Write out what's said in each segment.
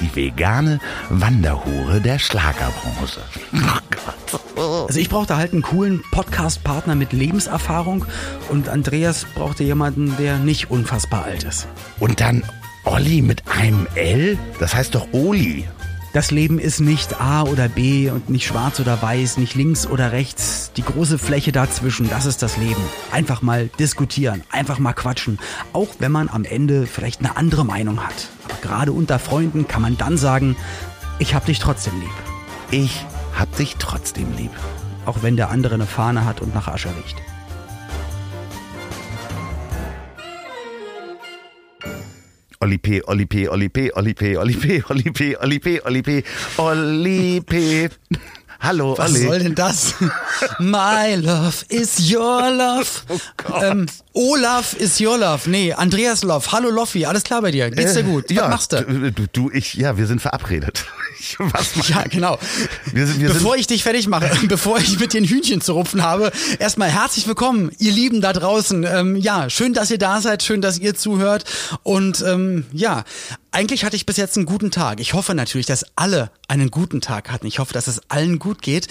Die vegane Wanderhure der Schlagerbranche. Oh Also ich brauchte halt einen coolen Podcast-Partner mit Lebenserfahrung und Andreas brauchte jemanden, der nicht unfassbar alt ist. Und dann Olli mit einem L? Das heißt doch Oli. Das Leben ist nicht A oder B und nicht schwarz oder weiß, nicht links oder rechts. Die große Fläche dazwischen, das ist das Leben. Einfach mal diskutieren, einfach mal quatschen. Auch wenn man am Ende vielleicht eine andere Meinung hat. Aber gerade unter Freunden kann man dann sagen, ich hab dich trotzdem lieb. Ich hab dich trotzdem lieb. Auch wenn der andere eine Fahne hat und nach Asche riecht. Olli P, Olli P, Olli P, Olli P, Olli P, Olli P, Olli P, Olli P, Olli P. Hallo, Was Olli. soll denn das? My love is your love. Oh Gott. Ähm, Olaf is your love. Nee, Andreas Love. Hallo Loffi, alles klar bei dir? Geht's dir gut? Was ja, machst du? Du, du, ich, ja, wir sind verabredet. Ich, was mach Ja, genau. Wir sind- wir bevor sind- ich dich fertig mache, bevor ich mit den Hühnchen zu rupfen habe, erstmal herzlich willkommen, ihr Lieben da draußen. Ähm, ja, schön, dass ihr da seid, schön, dass ihr zuhört. Und ähm, ja, eigentlich hatte ich bis jetzt einen guten Tag. Ich hoffe natürlich, dass alle einen guten Tag hatten. Ich hoffe, dass es allen gut geht.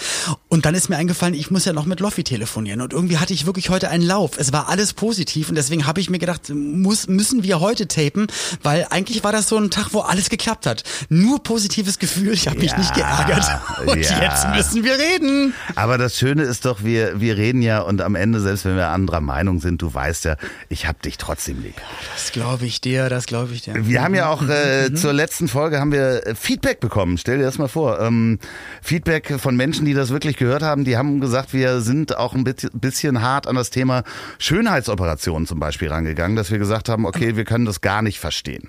Und dann ist mir eingefallen, ich muss ja noch mit Loffi telefonieren. Und irgendwie hatte ich wirklich heute einen Lauf. Es war alles positiv und deswegen habe ich mir gedacht, muss, müssen wir heute tapen, weil eigentlich war das so ein Tag, wo alles geklappt hat. Nur positives Gefühl, ich habe mich Ja, nicht geärgert. Und ja. jetzt müssen wir reden. Aber das Schöne ist doch, wir, wir reden ja und am Ende, selbst wenn wir anderer Meinung sind, du weißt ja, ich hab dich trotzdem lieb. Das glaube ich dir, das glaube ich dir. Wir haben ja auch äh, zur letzten Folge haben wir äh, Feedback bekommen. Stell dir das mal vor. Ähm, Feedback von Menschen, die das wirklich gehört haben, die haben gesagt, wir sind auch ein bisschen hart an das Thema Schönheitsoperationen zum Beispiel rangegangen, dass wir gesagt haben, okay, wir können das gar nicht verstehen.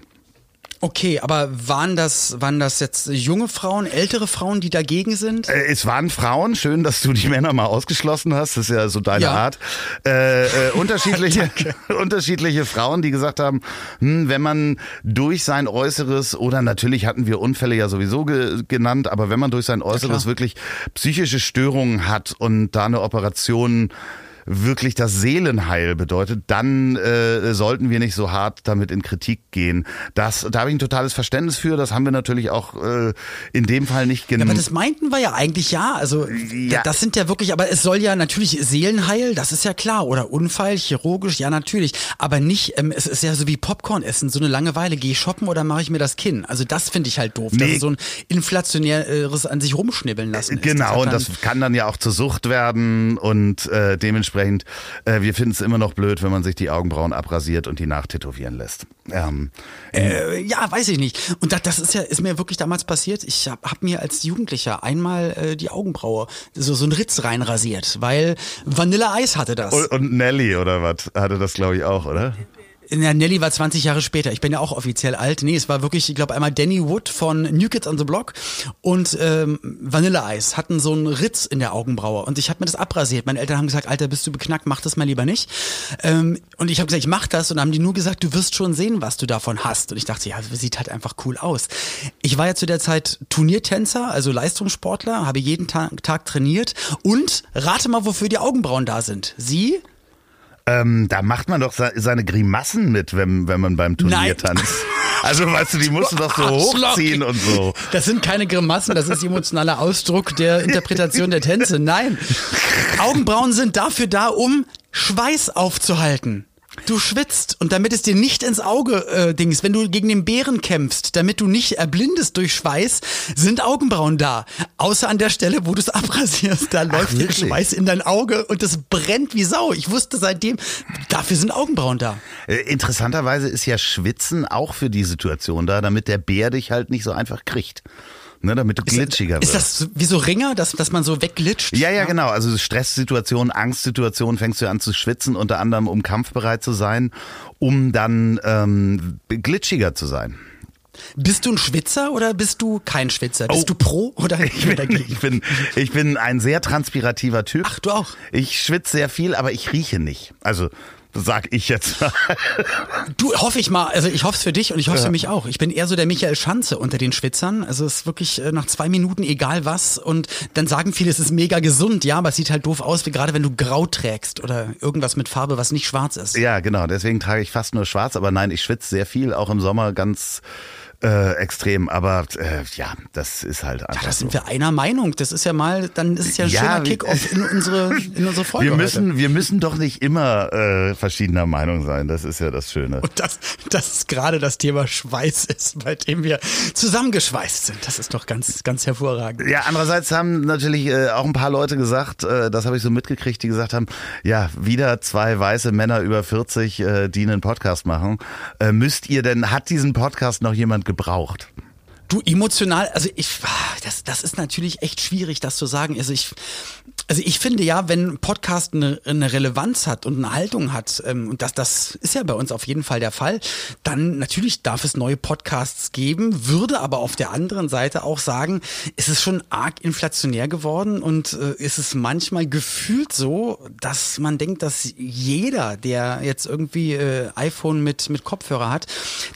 Okay, aber waren das, waren das jetzt junge Frauen, ältere Frauen, die dagegen sind? Äh, Es waren Frauen, schön, dass du die Männer mal ausgeschlossen hast, das ist ja so deine Ja. Art. Äh, äh, unterschiedliche, unterschiedliche Frauen, die gesagt haben, hm, wenn man durch sein Äußeres oder natürlich hatten wir Unfälle ja sowieso ge genannt, aber wenn man durch sein Äußeres wirklich psychische Störungen hat und da eine Operation wirklich das Seelenheil bedeutet, dann äh, sollten wir nicht so hart damit in Kritik gehen. Das, da habe ich ein totales Verständnis für. Das haben wir natürlich auch äh, in dem Fall nicht Ja, genug. aber das meinten wir ja eigentlich ja. Also Ja. da- das sind ja wirklich, aber es soll ja natürlich Seelenheil, das ist ja klar. Oder Unfall, chirurgisch, ja natürlich. Aber nicht, ähm, es ist ja so wie Popcorn essen, so eine Langeweile. Gehe ich shoppen oder mache ich mir das Kinn? Also das finde ich halt doof. Nee. Das ist so ein inflationäres an sich rumschnibbeln lassen. ist. Genau, hat und das kann dann ja auch zur Sucht werden und äh, dementsprechend, äh, wir finden es immer noch blöd, wenn man sich die Augenbrauen abrasiert und die nachtätowieren lässt. Ähm, Äh, ja, weiß ich nicht. Und das, das ist ja, ist mir wirklich damals passiert. Ich habe hab mir als Jugendlicher einmal äh, die Augenbraue, so, so ein Ritz reinrasiert, weil Vanilla Eis hatte das. und, und Nelly oder was hatte das, glaube ich, auch, oder? Ja, Nelly war 20 Jahre später. Ich bin ja auch offiziell alt. Nee, es war wirklich, ich glaube, einmal Danny Wood von New Kids on the Block und ähm, Vanilla Eis hatten so einen Ritz in der Augenbraue. Und ich habe mir das abrasiert. Meine Eltern haben gesagt, Alter, bist du beknackt, mach das mal lieber nicht. Ähm, und ich habe gesagt, ich mach das. Und dann haben die nur gesagt, du wirst schon sehen, was du davon hast. Und ich dachte, ja, sieht halt einfach cool aus. Ich war ja zu der Zeit Turniertänzer, also Leistungssportler, habe jeden Tag, Tag trainiert. Und rate mal, wofür die Augenbrauen da sind. Sie? Ähm, da macht man doch se- seine Grimassen mit, wenn, wenn man beim Turnier Nein. tanzt. Also weißt du, die musst du doch so hochziehen und so. Das sind keine Grimassen, das ist emotionaler Ausdruck der Interpretation der Tänze. Nein. Augenbrauen sind dafür da, um Schweiß aufzuhalten. Du schwitzt und damit es dir nicht ins Auge äh, dings, wenn du gegen den Bären kämpfst, damit du nicht erblindest durch Schweiß, sind Augenbrauen da. Außer an der Stelle, wo du es abrasierst, da läuft der? Schweiß in dein Auge und es brennt wie Sau. Ich wusste seitdem, dafür sind Augenbrauen da. Äh, Interessanterweise ist ja Schwitzen auch für die Situation da, damit der Bär dich halt nicht so einfach kriegt. Ne, damit du glitschiger Ist wirst. das wie so Ringer, dass, dass man so wegglitscht? Ja, ja, genau. Also Stresssituationen, Angstsituationen fängst du an zu schwitzen, unter anderem um kampfbereit zu sein, um dann ähm, glitschiger zu sein. Bist du ein Schwitzer oder bist du kein Schwitzer? Bist Oh. du pro oder Ich bin, dagegen? ich, bin, ich bin ein sehr transpirativer Typ. Ach, du auch? Ich schwitze sehr viel, aber ich rieche nicht. Also, sag ich jetzt. Du, hoffe ich mal, also ich hoffe es für dich und ich hoffe es für mich auch. Ich bin eher so der Michael Schanze unter den Schwitzern. Also es ist wirklich äh, nach zwei Minuten egal was und dann sagen viele, es ist mega gesund, ja, aber es sieht halt doof aus, wie gerade wenn du grau trägst oder irgendwas mit Farbe, was nicht schwarz ist. ja, genau. Deswegen trage ich fast nur schwarz. Aber nein, ich schwitze sehr viel, auch im Sommer ganz äh, extrem. Aber äh, ja, das ist halt einfach Ja, da so. sind wir einer Meinung. Das ist ja mal, dann ist es ja ein Ja, schöner Kick-off in unsere, in unsere Folge. Wir heute. müssen, wir müssen doch nicht immer äh, verschiedener Meinung sein. Das ist ja das Schöne. Und das, das gerade das Thema Schweiß ist, bei dem wir zusammengeschweißt sind. Das ist doch ganz, ganz hervorragend. Ja, andererseits haben natürlich äh, auch ein paar Leute gesagt, äh, das habe ich so mitgekriegt, die gesagt haben, ja, wieder zwei weiße Männer über 40, äh, die einen Podcast machen. Äh, müsst ihr denn, hat diesen Podcast noch jemand gebraucht? Du emotional, also ich, das, das ist natürlich echt schwierig, das zu sagen. Also ich, also ich finde ja, wenn Podcast eine, eine Relevanz hat und eine Haltung hat, ähm, und das, das ist ja bei uns auf jeden Fall der Fall, dann natürlich darf es neue Podcasts geben, würde aber auf der anderen Seite auch sagen, es ist schon arg inflationär geworden und äh, ist es manchmal gefühlt so, dass man denkt, dass jeder, der jetzt irgendwie äh, iPhone mit, mit Kopfhörer hat,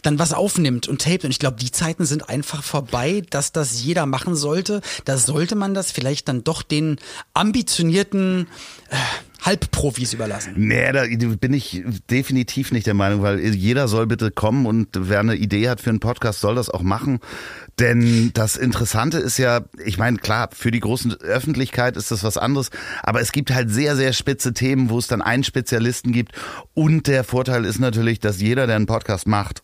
dann was aufnimmt und tapet. Und ich glaube, die Zeiten sind einfach vorbei, dass das jeder machen sollte. Da sollte man das vielleicht dann doch den ambitionierten äh, Halbprofis überlassen. Nee, da bin ich definitiv nicht der Meinung, weil jeder soll bitte kommen und wer eine Idee hat für einen Podcast, soll das auch machen. Denn das Interessante ist ja, ich meine, klar, für die große Öffentlichkeit ist das was anderes, aber es gibt halt sehr, sehr spitze Themen, wo es dann einen Spezialisten gibt. Und der Vorteil ist natürlich, dass jeder, der einen Podcast macht,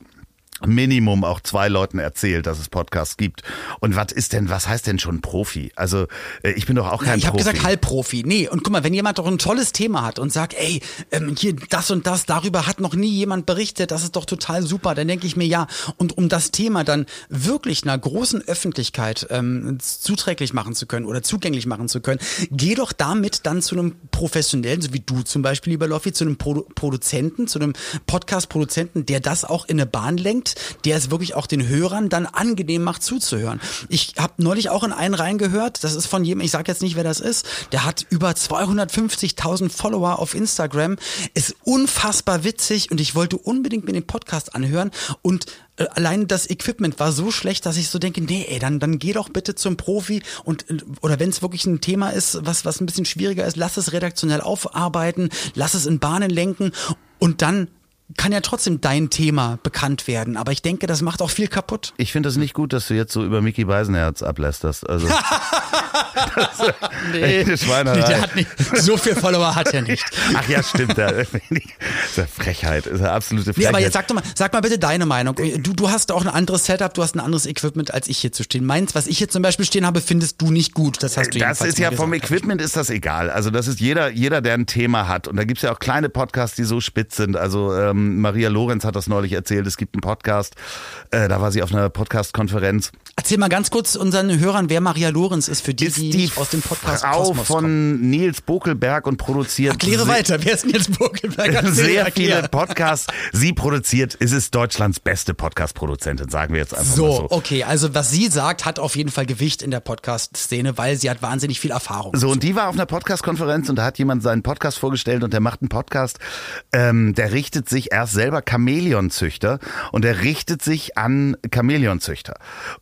Minimum auch zwei Leuten erzählt, dass es Podcasts gibt. Und was ist denn, was heißt denn schon Profi? Also äh, ich bin doch auch kein ich habe Profi. gesagt Halbprofi. Nee, und guck mal, wenn jemand doch ein tolles Thema hat und sagt, ey, ähm, hier das und das, darüber hat noch nie jemand berichtet, das ist doch total super, dann denke ich mir, ja, und um das Thema dann wirklich einer großen Öffentlichkeit ähm, zuträglich machen zu können oder zugänglich machen zu können, geh doch damit dann zu einem Professionellen, so wie du zum Beispiel, lieber Loffi, zu einem Produ Produzenten, zu einem Podcast-Produzenten, der das auch in eine Bahn lenkt, der es wirklich auch den Hörern dann angenehm macht zuzuhören. Ich habe neulich auch in einen reingehört, das ist von jedem, ich sage jetzt nicht, wer das ist, der hat über 250.000 Follower auf Instagram, ist unfassbar witzig und ich wollte unbedingt mir den Podcast anhören und äh, allein das Equipment war so schlecht, dass ich so denke, nee, ey, dann, dann geh doch bitte zum Profi und äh, oder wenn es wirklich ein Thema ist, was, was ein bisschen schwieriger ist, lass es redaktionell aufarbeiten, lass es in Bahnen lenken und dann kann ja trotzdem dein Thema bekannt werden. Aber ich denke, das macht auch viel kaputt. Ich finde es nicht gut, dass du jetzt so über Mickey Beisenherz ablästerst. Also das eine Schweinerei. Der hat nicht, so viel Follower hat er nicht. Ach ja, stimmt. Da, das ist eine Frechheit. Das ist eine absolute Nee, Frechheit. aber jetzt sag doch mal, sag mal bitte deine Meinung. Du, du hast auch ein anderes Setup, du hast ein anderes Equipment als ich hier zu stehen. Meins, was ich hier zum Beispiel stehen habe, findest du nicht gut. Das hast du das ist ja vom. Equipment ist das egal. Also das ist jeder, jeder, der ein Thema hat. Und da gibt's ja auch kleine Podcasts, die so spitz sind. Also ähm, Maria Lorenz hat das neulich erzählt. Es gibt einen Podcast, äh, da war sie auf einer Podcast-Konferenz. Erzähl mal ganz kurz unseren Hörern, wer Maria Lorenz ist, für die, Ist die, die aus dem Podcast Frau Kosmos von kommen. Nils Bokelberg und produziert Erkläre weiter, wer ist jetzt Burkelberg? Erzähl, sehr erklär. viele Podcasts. Sie produziert, es ist Deutschlands beste Podcast-Produzentin, sagen wir jetzt einfach mal So, so. okay, also was sie sagt, hat auf jeden Fall Gewicht in der Podcast-Szene, weil sie hat wahnsinnig viel Erfahrung. So, und die war auf einer Podcast-Konferenz und da hat jemand seinen Podcast vorgestellt und der macht einen Podcast, ähm, der richtet sich, er ist selber Chamäleonzüchter und der richtet sich an Chamäleonzüchter.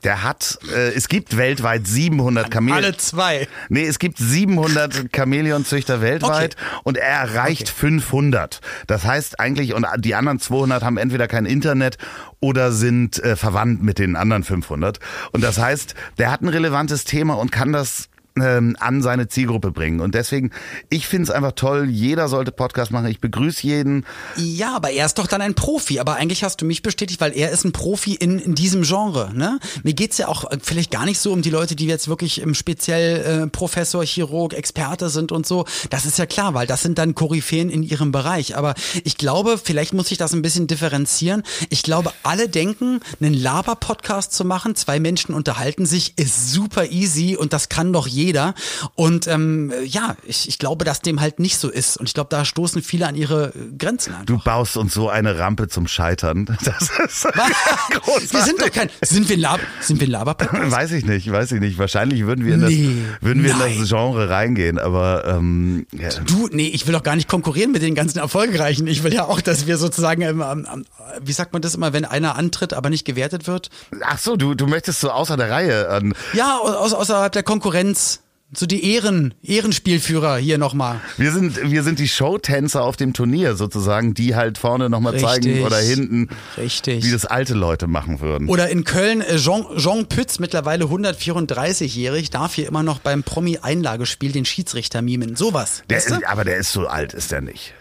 Der hat, äh, es gibt weltweit 700 Chamäleon... Alle zwei. Nee, es gibt 700 Chamäleonzüchter weltweit und er erreicht 500. Das heißt eigentlich, und die anderen 200 haben entweder kein Internet oder sind äh, verwandt mit den anderen 500. Und das heißt, der hat ein relevantes Thema und kann das ähm, an seine Zielgruppe bringen. Und deswegen, ich finde es einfach toll, jeder sollte Podcast machen. Ich begrüße jeden. Ja, aber er ist doch dann ein Profi. Aber eigentlich hast du mich bestätigt, weil er ist ein Profi in, in diesem Genre. Ne? Mir geht's ja auch äh, vielleicht gar nicht so um die Leute, die jetzt wirklich im speziell äh, Professor, Chirurg, Experte sind und so. Das ist ja klar, weil das sind dann Koryphäen in ihrem Bereich. Aber ich glaube, vielleicht muss ich das ein bisschen differenzieren. Ich glaube, alle denken, einen Laber-Podcast zu machen, zwei Menschen unterhalten sich, ist super easy und das kann doch jeder. Jeder. Und ähm, ja, ich, ich glaube, dass dem halt nicht so ist. Und ich glaube, da stoßen viele an ihre Grenzen an. Du baust uns so eine Rampe zum Scheitern. Das ist großartig. Wir sind doch kein. Sind wir ein Lab, sind wir ein Laber Weiß ich nicht, weiß ich nicht. Wahrscheinlich würden wir in das, nee, würden wir in das Genre reingehen, aber ähm, ja. Du, nee, ich will doch gar nicht konkurrieren mit den ganzen Erfolgreichen. Ich will ja auch, dass wir sozusagen, ähm, ähm, wie sagt man das immer, wenn einer antritt, aber nicht gewertet wird? Ach so, du, du möchtest so außer der Reihe an. Ja, aus, außerhalb der Konkurrenz so die Ehren, Ehrenspielführer hier nochmal. Wir sind, wir sind die Showtänzer auf dem Turnier sozusagen, die halt vorne nochmal zeigen oder hinten, Richtig. wie das alte Leute machen würden. Oder in Köln, äh, Jean, Jean Pütz, mittlerweile 134-jährig, darf hier immer noch beim Promi-Einlagespiel den Schiedsrichter mimen. Sowas. Der ist, aber der ist so alt, ist der nicht.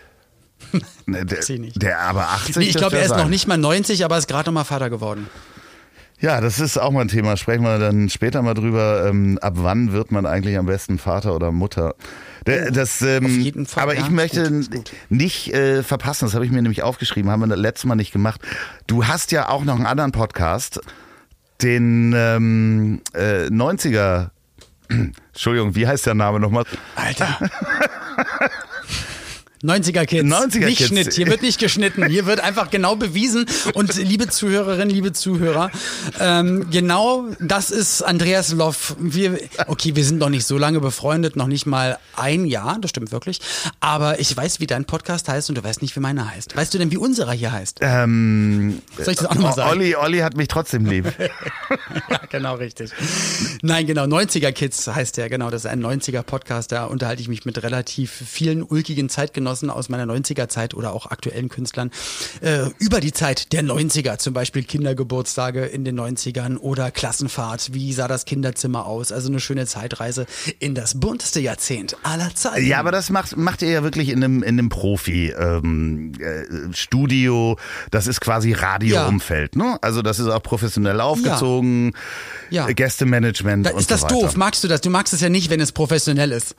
Ne, der, der aber 80. Nee, ich glaube, er ist noch nicht mal 90, aber ist gerade noch mal Vater geworden. Ja, das ist auch mal ein Thema. Sprechen wir dann später mal drüber. Ähm, ab wann wird man eigentlich am besten Vater oder Mutter? Der, das, ähm, Auf jeden Fall, aber ja, ich möchte gut, gut. nicht äh, verpassen, das habe ich mir nämlich aufgeschrieben, haben wir das letzte Mal nicht gemacht. Du hast ja auch noch einen anderen Podcast, den ähm, äh, 90er. Entschuldigung, wie heißt der Name nochmal? Alter. 90er Kids. 90er nicht Kids. Schnitt. Hier wird nicht geschnitten. Hier wird einfach genau bewiesen. Und liebe Zuhörerinnen, liebe Zuhörer, ähm, genau das ist Andreas Loff. Wir, okay, wir sind noch nicht so lange befreundet, noch nicht mal ein Jahr, das stimmt wirklich. Aber ich weiß, wie dein Podcast heißt und du weißt nicht, wie meiner heißt. Weißt du denn, wie unserer hier heißt? Ähm, Soll ich das auch nochmal sagen? Olli, Olli hat mich trotzdem lieb. ja, genau richtig. Nein, genau. 90er Kids heißt der, genau. Das ist ein 90er Podcast. Da unterhalte ich mich mit relativ vielen ulkigen Zeitgenossen Zeitgenossen aus meiner 90er Zeit oder auch aktuellen Künstlern äh, über die Zeit der 90er, zum Beispiel Kindergeburtstage in den 90ern oder Klassenfahrt. Wie sah das Kinderzimmer aus? Also eine schöne Zeitreise in das bunteste Jahrzehnt aller Zeiten. Ja, aber das macht, macht ihr ja wirklich in einem, in einem Profi-Studio. Ähm, äh, das ist quasi Radioumfeld, ja. ne? Also das ist auch professionell aufgezogen. Ja. ja. Gästemanagement. Da ist das so doof. Magst du das? Du magst es ja nicht, wenn es professionell ist.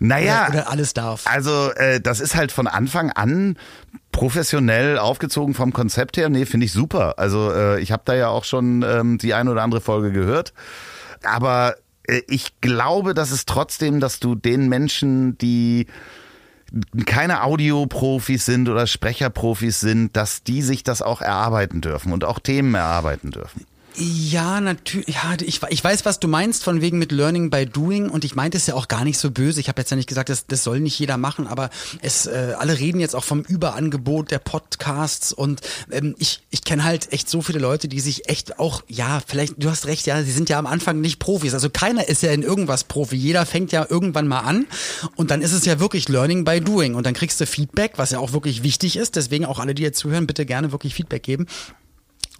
Naja. Oder, oder alles darf. Also, äh, das ist halt von Anfang an professionell aufgezogen vom Konzept her. Nee, finde ich super. Also, äh, ich habe da ja auch schon ähm, die ein oder andere Folge gehört. Aber äh, ich glaube, dass es trotzdem, dass du den Menschen, die keine Audioprofis sind oder Sprecherprofis sind, dass die sich das auch erarbeiten dürfen und auch Themen erarbeiten dürfen. Ja, natürlich. Ja, ich, ich weiß, was du meinst, von wegen mit Learning by Doing. Und ich meinte es ja auch gar nicht so böse. Ich habe jetzt ja nicht gesagt, das, das soll nicht jeder machen, aber es, äh, alle reden jetzt auch vom Überangebot der Podcasts. Und ähm, ich, ich kenne halt echt so viele Leute, die sich echt auch, ja, vielleicht, du hast recht, ja, sie sind ja am Anfang nicht Profis. Also keiner ist ja in irgendwas Profi. Jeder fängt ja irgendwann mal an. Und dann ist es ja wirklich Learning by Doing. Und dann kriegst du Feedback, was ja auch wirklich wichtig ist. Deswegen auch alle, die jetzt zuhören, bitte gerne wirklich Feedback geben.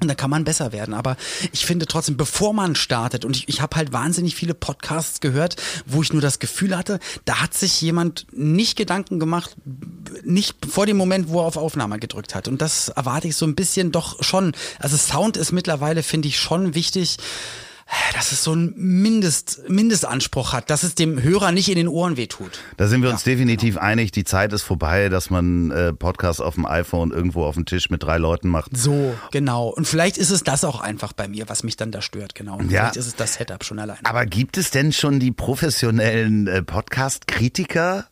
Und dann kann man besser werden. Aber ich finde trotzdem, bevor man startet, und ich, ich habe halt wahnsinnig viele Podcasts gehört, wo ich nur das Gefühl hatte, da hat sich jemand nicht Gedanken gemacht, nicht vor dem Moment, wo er auf Aufnahme gedrückt hat. Und das erwarte ich so ein bisschen doch schon. Also Sound ist mittlerweile, finde ich, schon wichtig dass es so einen Mindest, Mindestanspruch hat, dass es dem Hörer nicht in den Ohren wehtut. Da sind wir uns ja, definitiv genau. einig. Die Zeit ist vorbei, dass man äh, Podcasts auf dem iPhone irgendwo auf dem Tisch mit drei Leuten macht. So, genau. Und vielleicht ist es das auch einfach bei mir, was mich dann da stört, genau. Und ja, vielleicht ist es das Setup schon allein. Aber gibt es denn schon die professionellen äh, Podcast-Kritiker?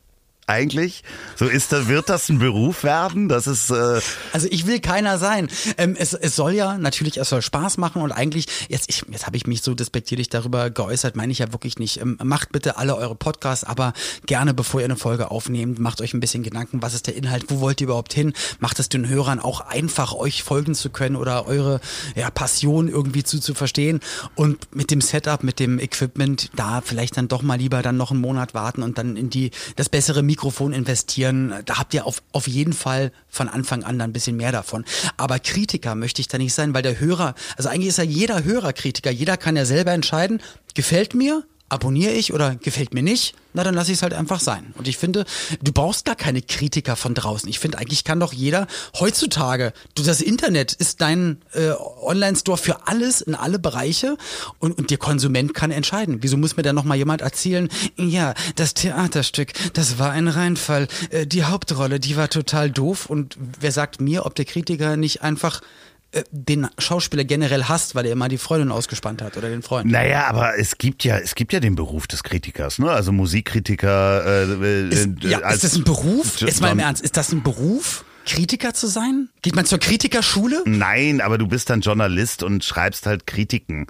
Eigentlich? So ist das, wird das ein Beruf werden? Das ist. Äh also ich will keiner sein. Ähm, es, es soll ja natürlich, es soll Spaß machen und eigentlich jetzt jetzt habe ich mich so despektierlich darüber geäußert, meine ich ja wirklich nicht. Ähm, macht bitte alle eure Podcasts, aber gerne bevor ihr eine Folge aufnehmt, macht euch ein bisschen Gedanken, was ist der Inhalt, wo wollt ihr überhaupt hin? Macht es den Hörern auch einfach, euch folgen zu können oder eure ja, Passion irgendwie zu zu verstehen und mit dem Setup, mit dem Equipment da vielleicht dann doch mal lieber dann noch einen Monat warten und dann in die das bessere Mikrofon investieren. Da habt ihr auf, auf jeden Fall von Anfang an dann ein bisschen mehr davon. Aber Kritiker möchte ich da nicht sein, weil der Hörer, also eigentlich ist ja jeder Hörer Kritiker. Jeder kann ja selber entscheiden, gefällt mir abonniere ich oder gefällt mir nicht, na dann lasse ich es halt einfach sein. Und ich finde, du brauchst gar keine Kritiker von draußen. Ich finde, eigentlich kann doch jeder heutzutage, du das Internet ist dein äh, Online-Store für alles in alle Bereiche und, und der Konsument kann entscheiden. Wieso muss mir dann nochmal jemand erzählen, ja, das Theaterstück, das war ein Reinfall, äh, die Hauptrolle, die war total doof und wer sagt mir, ob der Kritiker nicht einfach den Schauspieler generell hasst, weil er immer die Freundin ausgespannt hat oder den Freund. Naja, aber es gibt ja, es gibt ja den Beruf des Kritikers, ne? Also Musikkritiker. Äh, ist, ja, ist das ein Beruf? Jetzt mal im Ernst, ist das ein Beruf? Kritiker zu sein? Geht man zur Kritikerschule? Nein, aber du bist dann Journalist und schreibst halt Kritiken.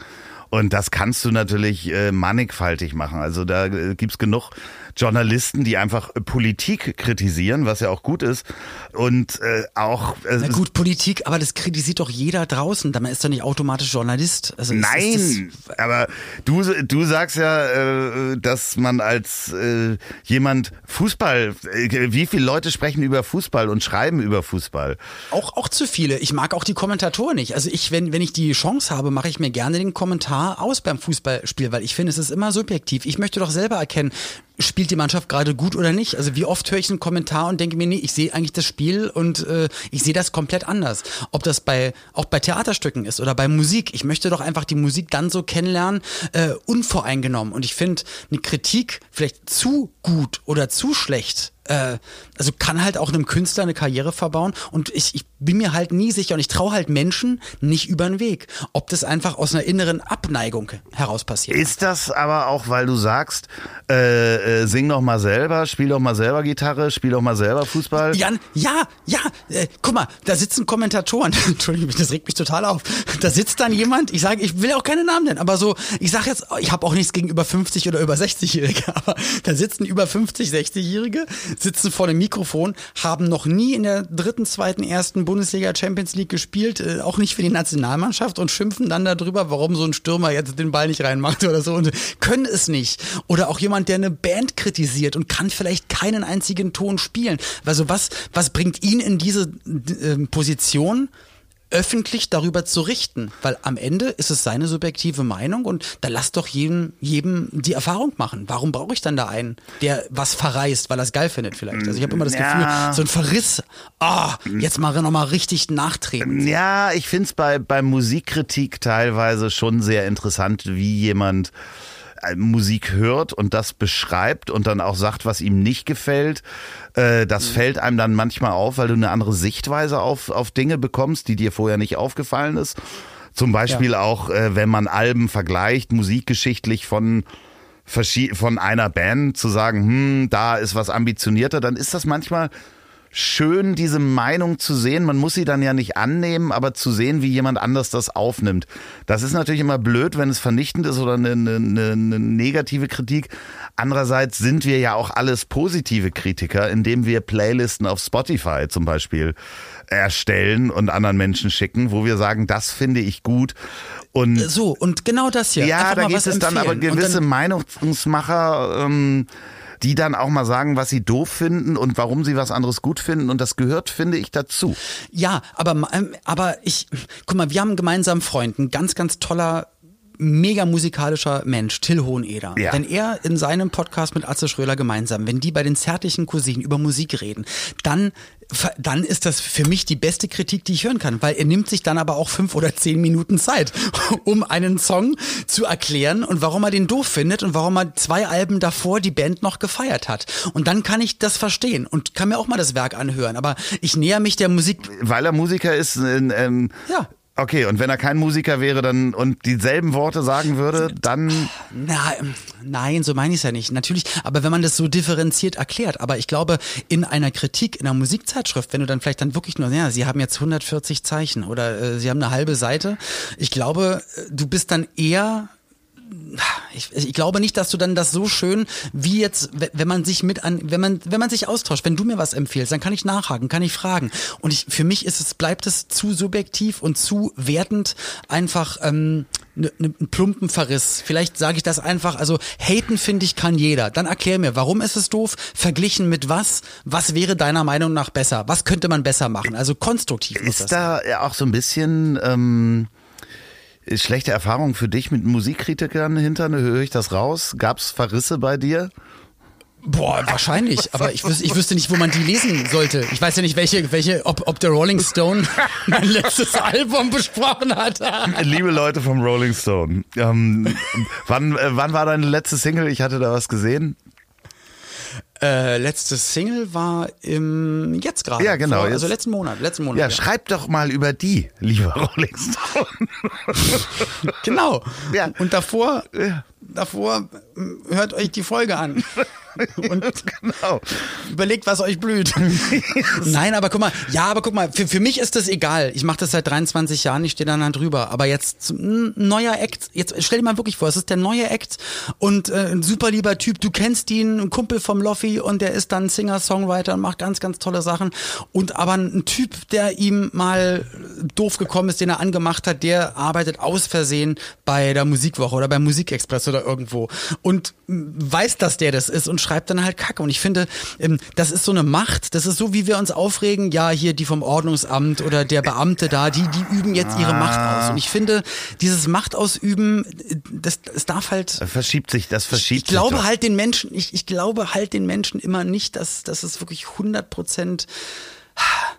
Und das kannst du natürlich äh, mannigfaltig machen. Also da äh, gibt's genug Journalisten, die einfach Politik kritisieren, was ja auch gut ist. Und äh, auch. Äh, Na gut, Politik, aber das kritisiert doch jeder draußen. Dann ist doch nicht automatisch Journalist. Also Nein, aber du, du sagst ja, äh, dass man als äh, jemand Fußball, äh, wie viele Leute sprechen über Fußball und schreiben über Fußball? Auch, auch zu viele. Ich mag auch die Kommentatoren nicht. Also ich, wenn, wenn ich die Chance habe, mache ich mir gerne den Kommentar aus beim Fußballspiel, weil ich finde, es ist immer subjektiv. Ich möchte doch selber erkennen, spielt die Mannschaft gerade gut oder nicht? Also wie oft höre ich einen Kommentar und denke mir, nee, ich sehe eigentlich das Spiel und äh, ich sehe das komplett anders. Ob das bei auch bei Theaterstücken ist oder bei Musik. Ich möchte doch einfach die Musik dann so kennenlernen, äh, unvoreingenommen. Und ich finde eine Kritik vielleicht zu gut oder zu schlecht äh, also kann halt auch einem Künstler eine Karriere verbauen und ich, ich bin mir halt nie sicher und ich traue halt Menschen nicht über den Weg, ob das einfach aus einer inneren Abneigung heraus passiert. Ist das aber auch, weil du sagst, äh, äh, sing doch mal selber, spiel doch mal selber Gitarre, spiel doch mal selber Fußball? Jan, ja, ja, äh, guck mal, da sitzen Kommentatoren, Entschuldigung, das regt mich total auf, da sitzt dann jemand, ich sage, ich will auch keine Namen nennen, aber so, ich sage jetzt, ich habe auch nichts gegen über 50 oder über 60-Jährige, aber da sitzen über 50, 60-Jährige, sitzen vor dem Mikrofon, haben noch nie in der dritten, zweiten, ersten Bundesliga Champions League gespielt, äh, auch nicht für die Nationalmannschaft und schimpfen dann darüber, warum so ein Stürmer jetzt den Ball nicht reinmacht oder so und können es nicht. Oder auch jemand, der eine Band kritisiert und kann vielleicht keinen einzigen Ton spielen. Also was, was bringt ihn in diese äh, Position? Öffentlich darüber zu richten, weil am Ende ist es seine subjektive Meinung und da lass doch jedem, jedem die Erfahrung machen. Warum brauche ich dann da einen, der was verreist, weil er es geil findet vielleicht? Also ich habe immer das ja. Gefühl, so ein Verriss, ah, oh, jetzt mal nochmal richtig nachtreten. Ja, ich finde es bei, bei Musikkritik teilweise schon sehr interessant, wie jemand Musik hört und das beschreibt und dann auch sagt, was ihm nicht gefällt. Äh, das mhm. fällt einem dann manchmal auf, weil du eine andere Sichtweise auf, auf Dinge bekommst, die dir vorher nicht aufgefallen ist. Zum Beispiel ja. auch, äh, wenn man Alben vergleicht, musikgeschichtlich von von einer Band zu sagen, hm, da ist was ambitionierter, dann ist das manchmal schön, diese Meinung zu sehen. Man muss sie dann ja nicht annehmen, aber zu sehen, wie jemand anders das aufnimmt. Das ist natürlich immer blöd, wenn es vernichtend ist oder eine, eine, eine negative Kritik. Andererseits sind wir ja auch alles positive Kritiker, indem wir Playlisten auf Spotify zum Beispiel erstellen und anderen Menschen schicken, wo wir sagen, das finde ich gut. Und so, und genau das hier. Ja, da gibt es dann aber gewisse Meinungsmacher, ähm, die dann auch mal sagen, was sie doof finden und warum sie was anderes gut finden. Und das gehört, finde ich, dazu. Ja, aber, ähm, aber ich, guck mal, wir haben einen gemeinsamen Freund, ein ganz, ganz toller mega musikalischer Mensch, Till Hoheneder. Ja. Wenn er in seinem Podcast mit Atze Schröder gemeinsam, wenn die bei den zärtlichen Cousinen über Musik reden, dann dann ist das für mich die beste Kritik, die ich hören kann, weil er nimmt sich dann aber auch fünf oder zehn Minuten Zeit, um einen Song zu erklären und warum er den doof findet und warum er zwei Alben davor die Band noch gefeiert hat. Und dann kann ich das verstehen und kann mir auch mal das Werk anhören. Aber ich näher mich der Musik. Weil er Musiker ist, ähm, ja. Okay, und wenn er kein Musiker wäre dann und dieselben Worte sagen würde, dann. Na, nein, so meine ich es ja nicht. Natürlich, aber wenn man das so differenziert erklärt, aber ich glaube, in einer Kritik, in einer Musikzeitschrift, wenn du dann vielleicht dann wirklich nur, ja, sie haben jetzt 140 Zeichen oder äh, sie haben eine halbe Seite, ich glaube, äh, du bist dann eher ich, ich glaube nicht, dass du dann das so schön wie jetzt, wenn man sich mit an, wenn man, wenn man sich austauscht, wenn du mir was empfiehlst, dann kann ich nachhaken, kann ich fragen. Und ich, für mich ist es, bleibt es zu subjektiv und zu wertend, einfach ähm, ne, ne, einen plumpen Verriss. Vielleicht sage ich das einfach, also haten finde ich kann jeder. Dann erklär mir, warum ist es doof? Verglichen mit was? Was wäre deiner Meinung nach besser? Was könnte man besser machen? Also konstruktiv ist das. Ist da ja auch so ein bisschen ähm Schlechte Erfahrung für dich mit Musikkritikern hinter, höre ich das raus? Gab es Verrisse bei dir? Boah, wahrscheinlich, aber ich, wüs ich wüsste nicht, wo man die lesen sollte. Ich weiß ja nicht, welche, welche, ob, ob der Rolling Stone mein letztes Album besprochen hat. Liebe Leute vom Rolling Stone, ähm, wann, äh, wann war deine letzte Single? Ich hatte da was gesehen. Äh, letzte Single war im jetzt gerade. Ja, genau, Vor, also letzten Monat. Letzten Monat. Ja, schreib doch mal über die, liebe Rolling Stone. Genau. Ja. Und davor, Ja. davor m, hört euch die Folge an. Und genau. überlegt, was euch blüht. Nein, aber guck mal, ja, aber guck mal, für, für mich ist das egal. Ich mache das seit 23 Jahren, ich stehe da dann drüber. Aber jetzt ein neuer Act, jetzt stell dir mal wirklich vor, es ist der neue Act und äh, ein super lieber Typ, du kennst ihn, ein Kumpel vom Loffi und der ist dann Singer-Songwriter und macht ganz, ganz tolle Sachen. Und aber ein Typ, der ihm mal doof gekommen ist, den er angemacht hat, der arbeitet aus Versehen bei der Musikwoche oder beim Musikexpress oder irgendwo und weiß, dass der das ist und schreibt dann halt Kacke. Und ich finde, ähm, das ist so eine Macht, das ist so, wie wir uns aufregen, ja, hier die vom Ordnungsamt oder der Beamte da, die, die üben jetzt ihre Macht aus. Und ich finde, dieses Machtausüben, das, das darf halt Das verschiebt sich, das verschiebt ich glaube sich. halt den Menschen, ich, ich glaube halt den Menschen immer nicht, dass, dass es wirklich 100 Prozent,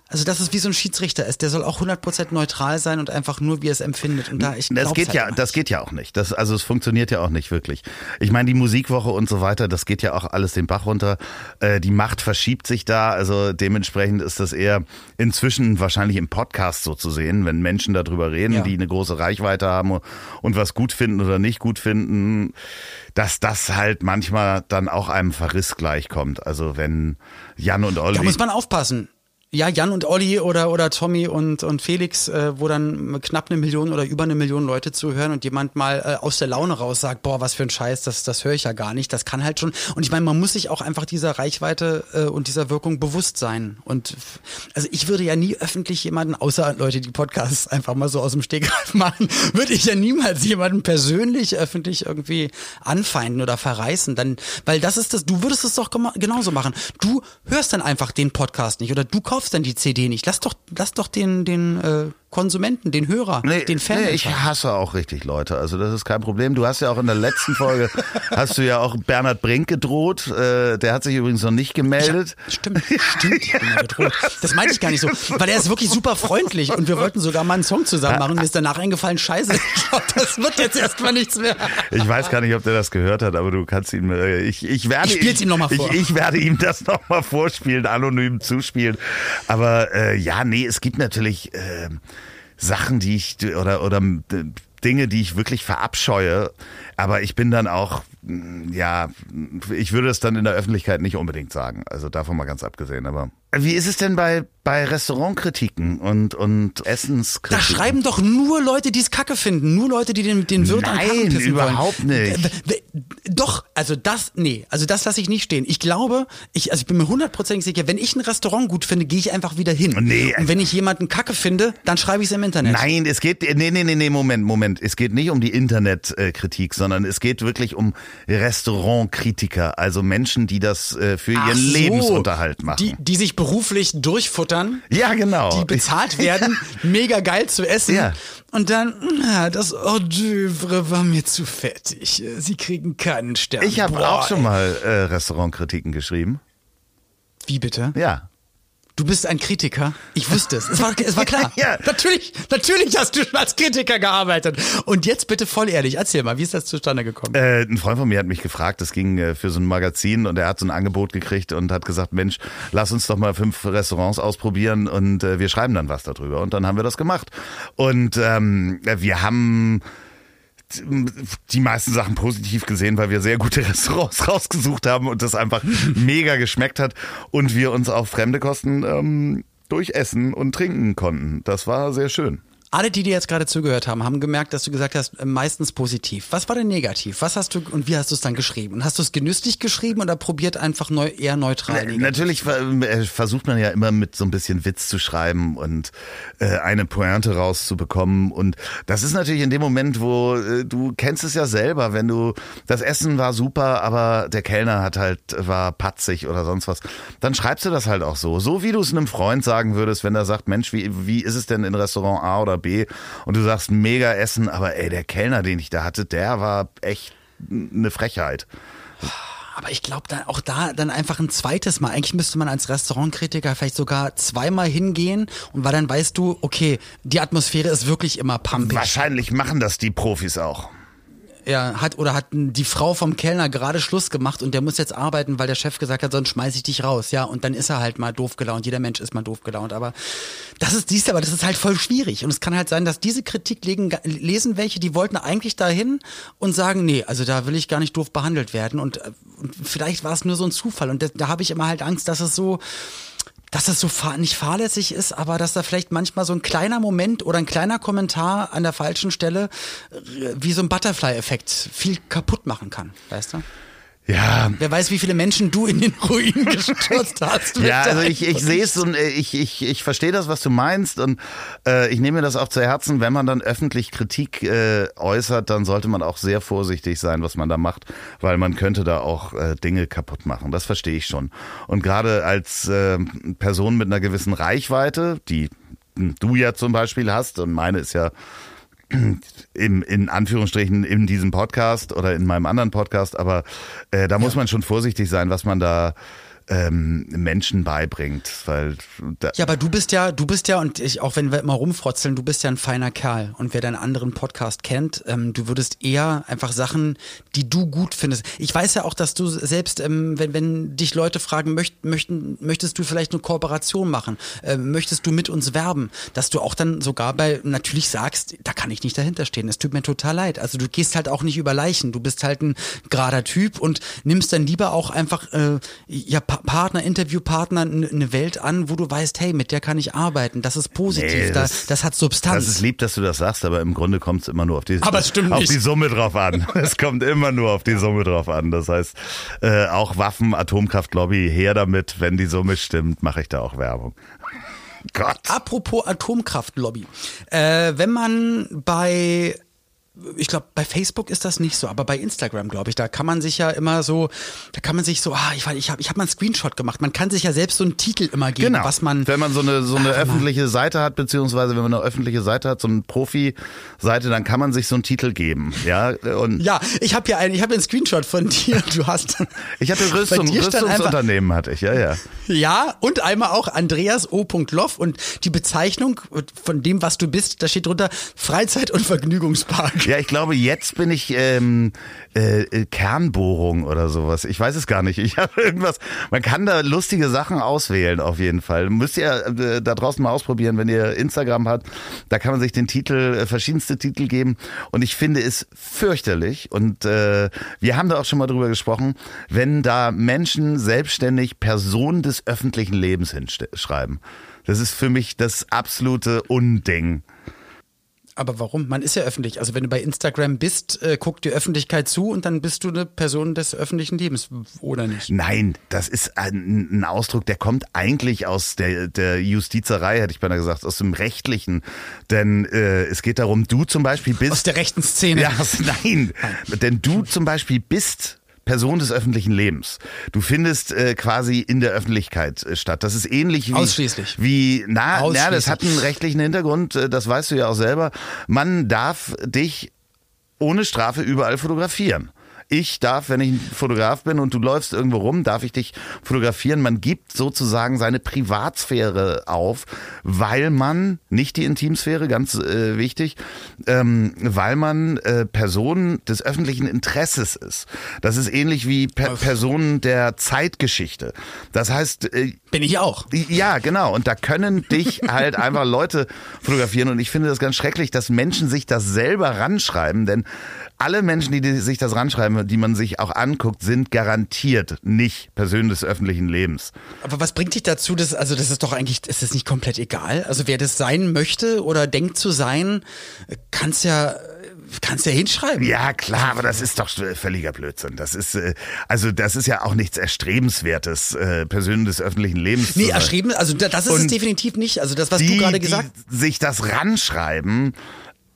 also dass es wie so ein Schiedsrichter ist. Der soll auch 100 Prozent neutral sein und einfach nur, wie er es empfindet. Und da ich Das geht halt ja, immer das nicht. geht ja auch nicht. Das, also es funktioniert ja auch nicht wirklich. Ich meine, die Musikwoche und so weiter, das geht ja auch alles den Bach runter. Äh, die Macht verschiebt sich da. Also dementsprechend ist das eher inzwischen wahrscheinlich im Podcast so zu sehen, wenn Menschen darüber reden, Ja. die eine große Reichweite haben und was gut finden oder nicht gut finden, dass das halt manchmal dann auch einem Verriss gleichkommt. Also wenn Jan und Olli Da muss man aufpassen. Ja, Jan und Olli oder, oder Tommy und, und Felix, äh, wo dann knapp eine Million oder über eine Million Leute zuhören und jemand mal äh, aus der Laune raus sagt, boah, was für ein Scheiß, das, das höre ich ja gar nicht. Das kann halt schon. Und ich meine, man muss sich auch einfach dieser Reichweite äh, und dieser Wirkung bewusst sein. Und also ich würde ja nie öffentlich jemanden, außer Leute, die Podcasts einfach mal so aus dem Stegreif machen, würde ich ja niemals jemanden persönlich öffentlich irgendwie anfeinden oder verreißen. Dann, weil das ist das, du würdest es doch genauso machen. Du hörst dann einfach den Podcast nicht oder du kaufst dann die CD nicht. Lass doch, lass doch den, den äh, Konsumenten, den Hörer, den Fan. Nee, ich hasse auch richtig Leute. Also das ist kein Problem. Du hast ja auch in der letzten Folge, hast du ja auch Bernhard Brink gedroht. Äh, der hat sich übrigens noch nicht gemeldet. Stimmt, stimmt, ich bin ja bedroht. Das meinte ich gar nicht so, weil er ist wirklich super freundlich und wir wollten sogar mal einen Song zusammen machen. Mir ist danach eingefallen, scheiße, ich glaube, das wird jetzt erstmal nichts mehr. Ich weiß gar nicht, ob der das gehört hat, aber du kannst ihm, äh, ich, ich werde Ich spiel's ihm noch mal vor. Ich, ich werde ihm das noch mal vorspielen, anonym zuspielen. Aber äh, ja, nee, es gibt natürlich äh, Sachen, die ich oder oder Dinge, die ich wirklich verabscheue. Aber ich bin dann auch, ja, ich würde es dann in der Öffentlichkeit nicht unbedingt sagen. Also davon mal ganz abgesehen. Aber wie ist es denn bei bei Restaurantkritiken und und Da Essenskritiken? schreiben doch nur Leute, die es kacke finden. Nur Leute, die den, den Wirt an Nein, Karren pissen überhaupt wollen. nicht. Doch, also das, nee, also das lasse ich nicht stehen. Ich glaube, ich, also ich bin mir hundertprozentig sicher, wenn ich ein Restaurant gut finde, gehe ich einfach wieder hin. Nee, Und wenn ich jemanden kacke finde, dann schreibe ich es im Internet. Nein, es geht, nee, nee, nee, nee, Moment, Moment. Es geht nicht um die Internetkritik, sondern es geht wirklich um Restaurantkritiker, also Menschen, die das äh, für Ach ihren so, Lebensunterhalt machen. Die, die sich beruflich durchfuttern. ja, genau. die bezahlt werden, mega geil zu essen. Ja. Und dann, na, das Hors d'oeuvre war mir zu fettig. Sie kriegen keinen Stern. Ich habe auch schon mal äh, Restaurantkritiken geschrieben. Wie bitte? Ja. Du bist ein Kritiker. Ich wusste es. Es war, es war klar. Ja. Natürlich, natürlich hast du schon als Kritiker gearbeitet. Und jetzt bitte voll ehrlich, erzähl mal, wie ist das zustande gekommen? Äh, ein Freund von mir hat mich gefragt, das ging äh, für so ein Magazin und er hat so ein Angebot gekriegt und hat gesagt, Mensch, lass uns doch mal fünf Restaurants ausprobieren und äh, wir schreiben dann was darüber. Und dann haben wir das gemacht. Und ähm, wir haben die meisten Sachen positiv gesehen, weil wir sehr gute Restaurants rausgesucht haben und das einfach mega geschmeckt hat und wir uns auf fremde Kosten ähm, durch Essen und Trinken konnten. Das war sehr schön. Alle, die dir jetzt gerade zugehört haben, haben gemerkt, dass du gesagt hast, äh, meistens positiv. Was war denn negativ? Was hast du und wie hast du es dann geschrieben? Und hast du es genüsslich geschrieben oder probiert einfach neu, eher neutral? negativ? Natürlich äh, versucht man ja immer mit so ein bisschen Witz zu schreiben und äh, eine Pointe rauszubekommen. Und das ist natürlich in dem Moment, wo äh, du kennst es ja selber, wenn du das Essen war super, aber der Kellner hat halt war patzig oder sonst was, dann schreibst du das halt auch so, so wie du es einem Freund sagen würdest, wenn er sagt, Mensch, wie wie ist es denn in Restaurant A oder B? Und du sagst mega Essen, aber ey, der Kellner, den ich da hatte, der war echt eine Frechheit. Aber ich glaube dann auch da dann einfach ein zweites Mal. Eigentlich müsste man als Restaurantkritiker vielleicht sogar zweimal hingehen und weil dann weißt du, okay, die Atmosphäre ist wirklich immer pumpig. Wahrscheinlich machen das die Profis auch. Ja, hat oder hat die Frau vom Kellner gerade Schluss gemacht und der muss jetzt arbeiten, weil der Chef gesagt hat, sonst schmeiß ich dich raus. Ja, und dann ist er halt mal doof gelaunt. Jeder Mensch ist mal doof gelaunt. Aber das ist dies, aber das ist halt voll schwierig. Und es kann halt sein, dass diese Kritik legen, lesen welche, die wollten eigentlich dahin und sagen, nee, also da will ich gar nicht doof behandelt werden. Und, äh, und vielleicht war es nur so ein Zufall. Und da, da habe ich immer halt Angst, dass es so dass das so fahr nicht fahrlässig ist, aber dass da vielleicht manchmal so ein kleiner Moment oder ein kleiner Kommentar an der falschen Stelle äh, wie so ein Butterfly-Effekt viel kaputt machen kann, weißt du? Ja. Wer weiß, wie viele Menschen du in den Ruin gestürzt hast. ja, also ich, ich sehe es und äh, ich, ich, ich verstehe das, was du meinst und äh, ich nehme mir das auch zu Herzen. Wenn man dann öffentlich Kritik äh, äußert, dann sollte man auch sehr vorsichtig sein, was man da macht, weil man könnte da auch äh, Dinge kaputt machen. Das verstehe ich schon. Und gerade als äh, Person mit einer gewissen Reichweite, die du ja zum Beispiel hast und meine ist ja im, in Anführungsstrichen in diesem Podcast oder in meinem anderen Podcast, aber äh, da muss man schon vorsichtig sein, was man da ähm, Menschen beibringt, weil ja, aber du bist ja, du bist ja und ich, auch wenn wir immer rumfrotzeln, du bist ja ein feiner Kerl und wer deinen anderen Podcast kennt, ähm, du würdest eher einfach Sachen, die du gut findest. Ich weiß ja auch, dass du selbst, ähm, wenn wenn dich Leute fragen möcht, möchten, möchtest du vielleicht eine Kooperation machen, äh, möchtest du mit uns werben, dass du auch dann sogar bei natürlich sagst, da kann ich nicht dahinter stehen. Es tut mir total leid. Also du gehst halt auch nicht über Leichen. Du bist halt ein gerader Typ und nimmst dann lieber auch einfach äh, ja Partner, Interviewpartner eine Welt an, wo du weißt, hey, mit der kann ich arbeiten, das ist positiv, nee, das, das, das, hat Substanz. Das ist lieb, dass du das sagst, aber im Grunde kommt es immer nur auf die, aber stimmt auf nicht. die Summe drauf an. es kommt immer nur auf die Summe drauf an. Das heißt, äh, auch Waffen, Atomkraftlobby, her damit, wenn die Summe stimmt, mache ich da auch Werbung. Gott. Apropos Atomkraftlobby. Äh, wenn man bei ich glaube, bei Facebook ist das nicht so, aber bei Instagram, glaube ich, da kann man sich ja immer so, da kann man sich so, ah, ich, ich habe ich hab mal einen Screenshot gemacht. Man kann sich ja selbst so einen Titel immer geben, genau. was man. Wenn man so eine, so eine ach, öffentliche Seite hat, beziehungsweise wenn man eine öffentliche Seite hat, so eine Profi-Seite, dann kann man sich so einen Titel geben. Ja, und ja ich habe ja einen, ich habe einen Screenshot von dir. Du hast. ich hatte Rüstung, Rüstungsunternehmen, hatte ich, ja, ja. Ja, und einmal auch Andreas O. Loff und die Bezeichnung von dem, was du bist, da steht drunter Freizeit- und Vergnügungspark. Ja, ich glaube, jetzt bin ich ähm, äh, äh, Kernbohrung oder sowas. Ich weiß es gar nicht. Ich habe irgendwas. Man kann da lustige Sachen auswählen auf jeden Fall. Müsst ihr äh, da draußen mal ausprobieren, wenn ihr Instagram habt. Da kann man sich den Titel, äh, verschiedenste Titel geben. Und ich finde es fürchterlich. Und äh, wir haben da auch schon mal drüber gesprochen, wenn da Menschen selbstständig Personen des öffentlichen Lebens hinschreiben. Das ist für mich das absolute Unding. Aber warum? Man ist ja öffentlich. Also wenn du bei Instagram bist, äh, guckt die Öffentlichkeit zu und dann bist du eine Person des öffentlichen Lebens, oder nicht? Nein, das ist ein, ein Ausdruck, der kommt eigentlich aus der, der Justizerei, hätte ich beinahe gesagt, aus dem Rechtlichen. Denn äh, es geht darum, du zum Beispiel bist... Aus der rechten Szene. Ja, nein. Denn du zum Beispiel bist Person des öffentlichen Lebens. Du findest äh, quasi in der Öffentlichkeit äh, statt. Das ist ähnlich wie ausschließlich wie na, na das hat einen rechtlichen Hintergrund. Äh, das weißt du ja auch selber. Man darf dich ohne Strafe überall fotografieren ich darf, wenn ich ein Fotograf bin und du läufst irgendwo rum, darf ich dich fotografieren. Man gibt sozusagen seine Privatsphäre auf, weil man, nicht die Intimsphäre, ganz äh, wichtig, ähm, weil man äh, Person des öffentlichen Interesses ist. Das ist ähnlich wie per Personen der Zeitgeschichte. Das heißt... Äh, Bin ich auch. Ja, genau. Und da können dich halt einfach Leute fotografieren. Und ich finde das ganz schrecklich, dass Menschen sich das selber ranschreiben, denn alle Menschen, die sich das ranschreiben, die man sich auch anguckt, sind garantiert nicht Personen des öffentlichen Lebens. Aber was bringt dich dazu, dass, also das ist doch eigentlich, ist das nicht komplett egal? Also wer das sein möchte oder denkt zu sein, kann es ja kannst ja hinschreiben. Ja, klar, aber das ist doch völliger Blödsinn. Das ist äh, also das ist ja auch nichts erstrebenswertes äh, Personen des öffentlichen Lebens. Nee, erstreben, also das ist Und es definitiv nicht. Also das was die, du gerade gesagt, die sich das ranschreiben,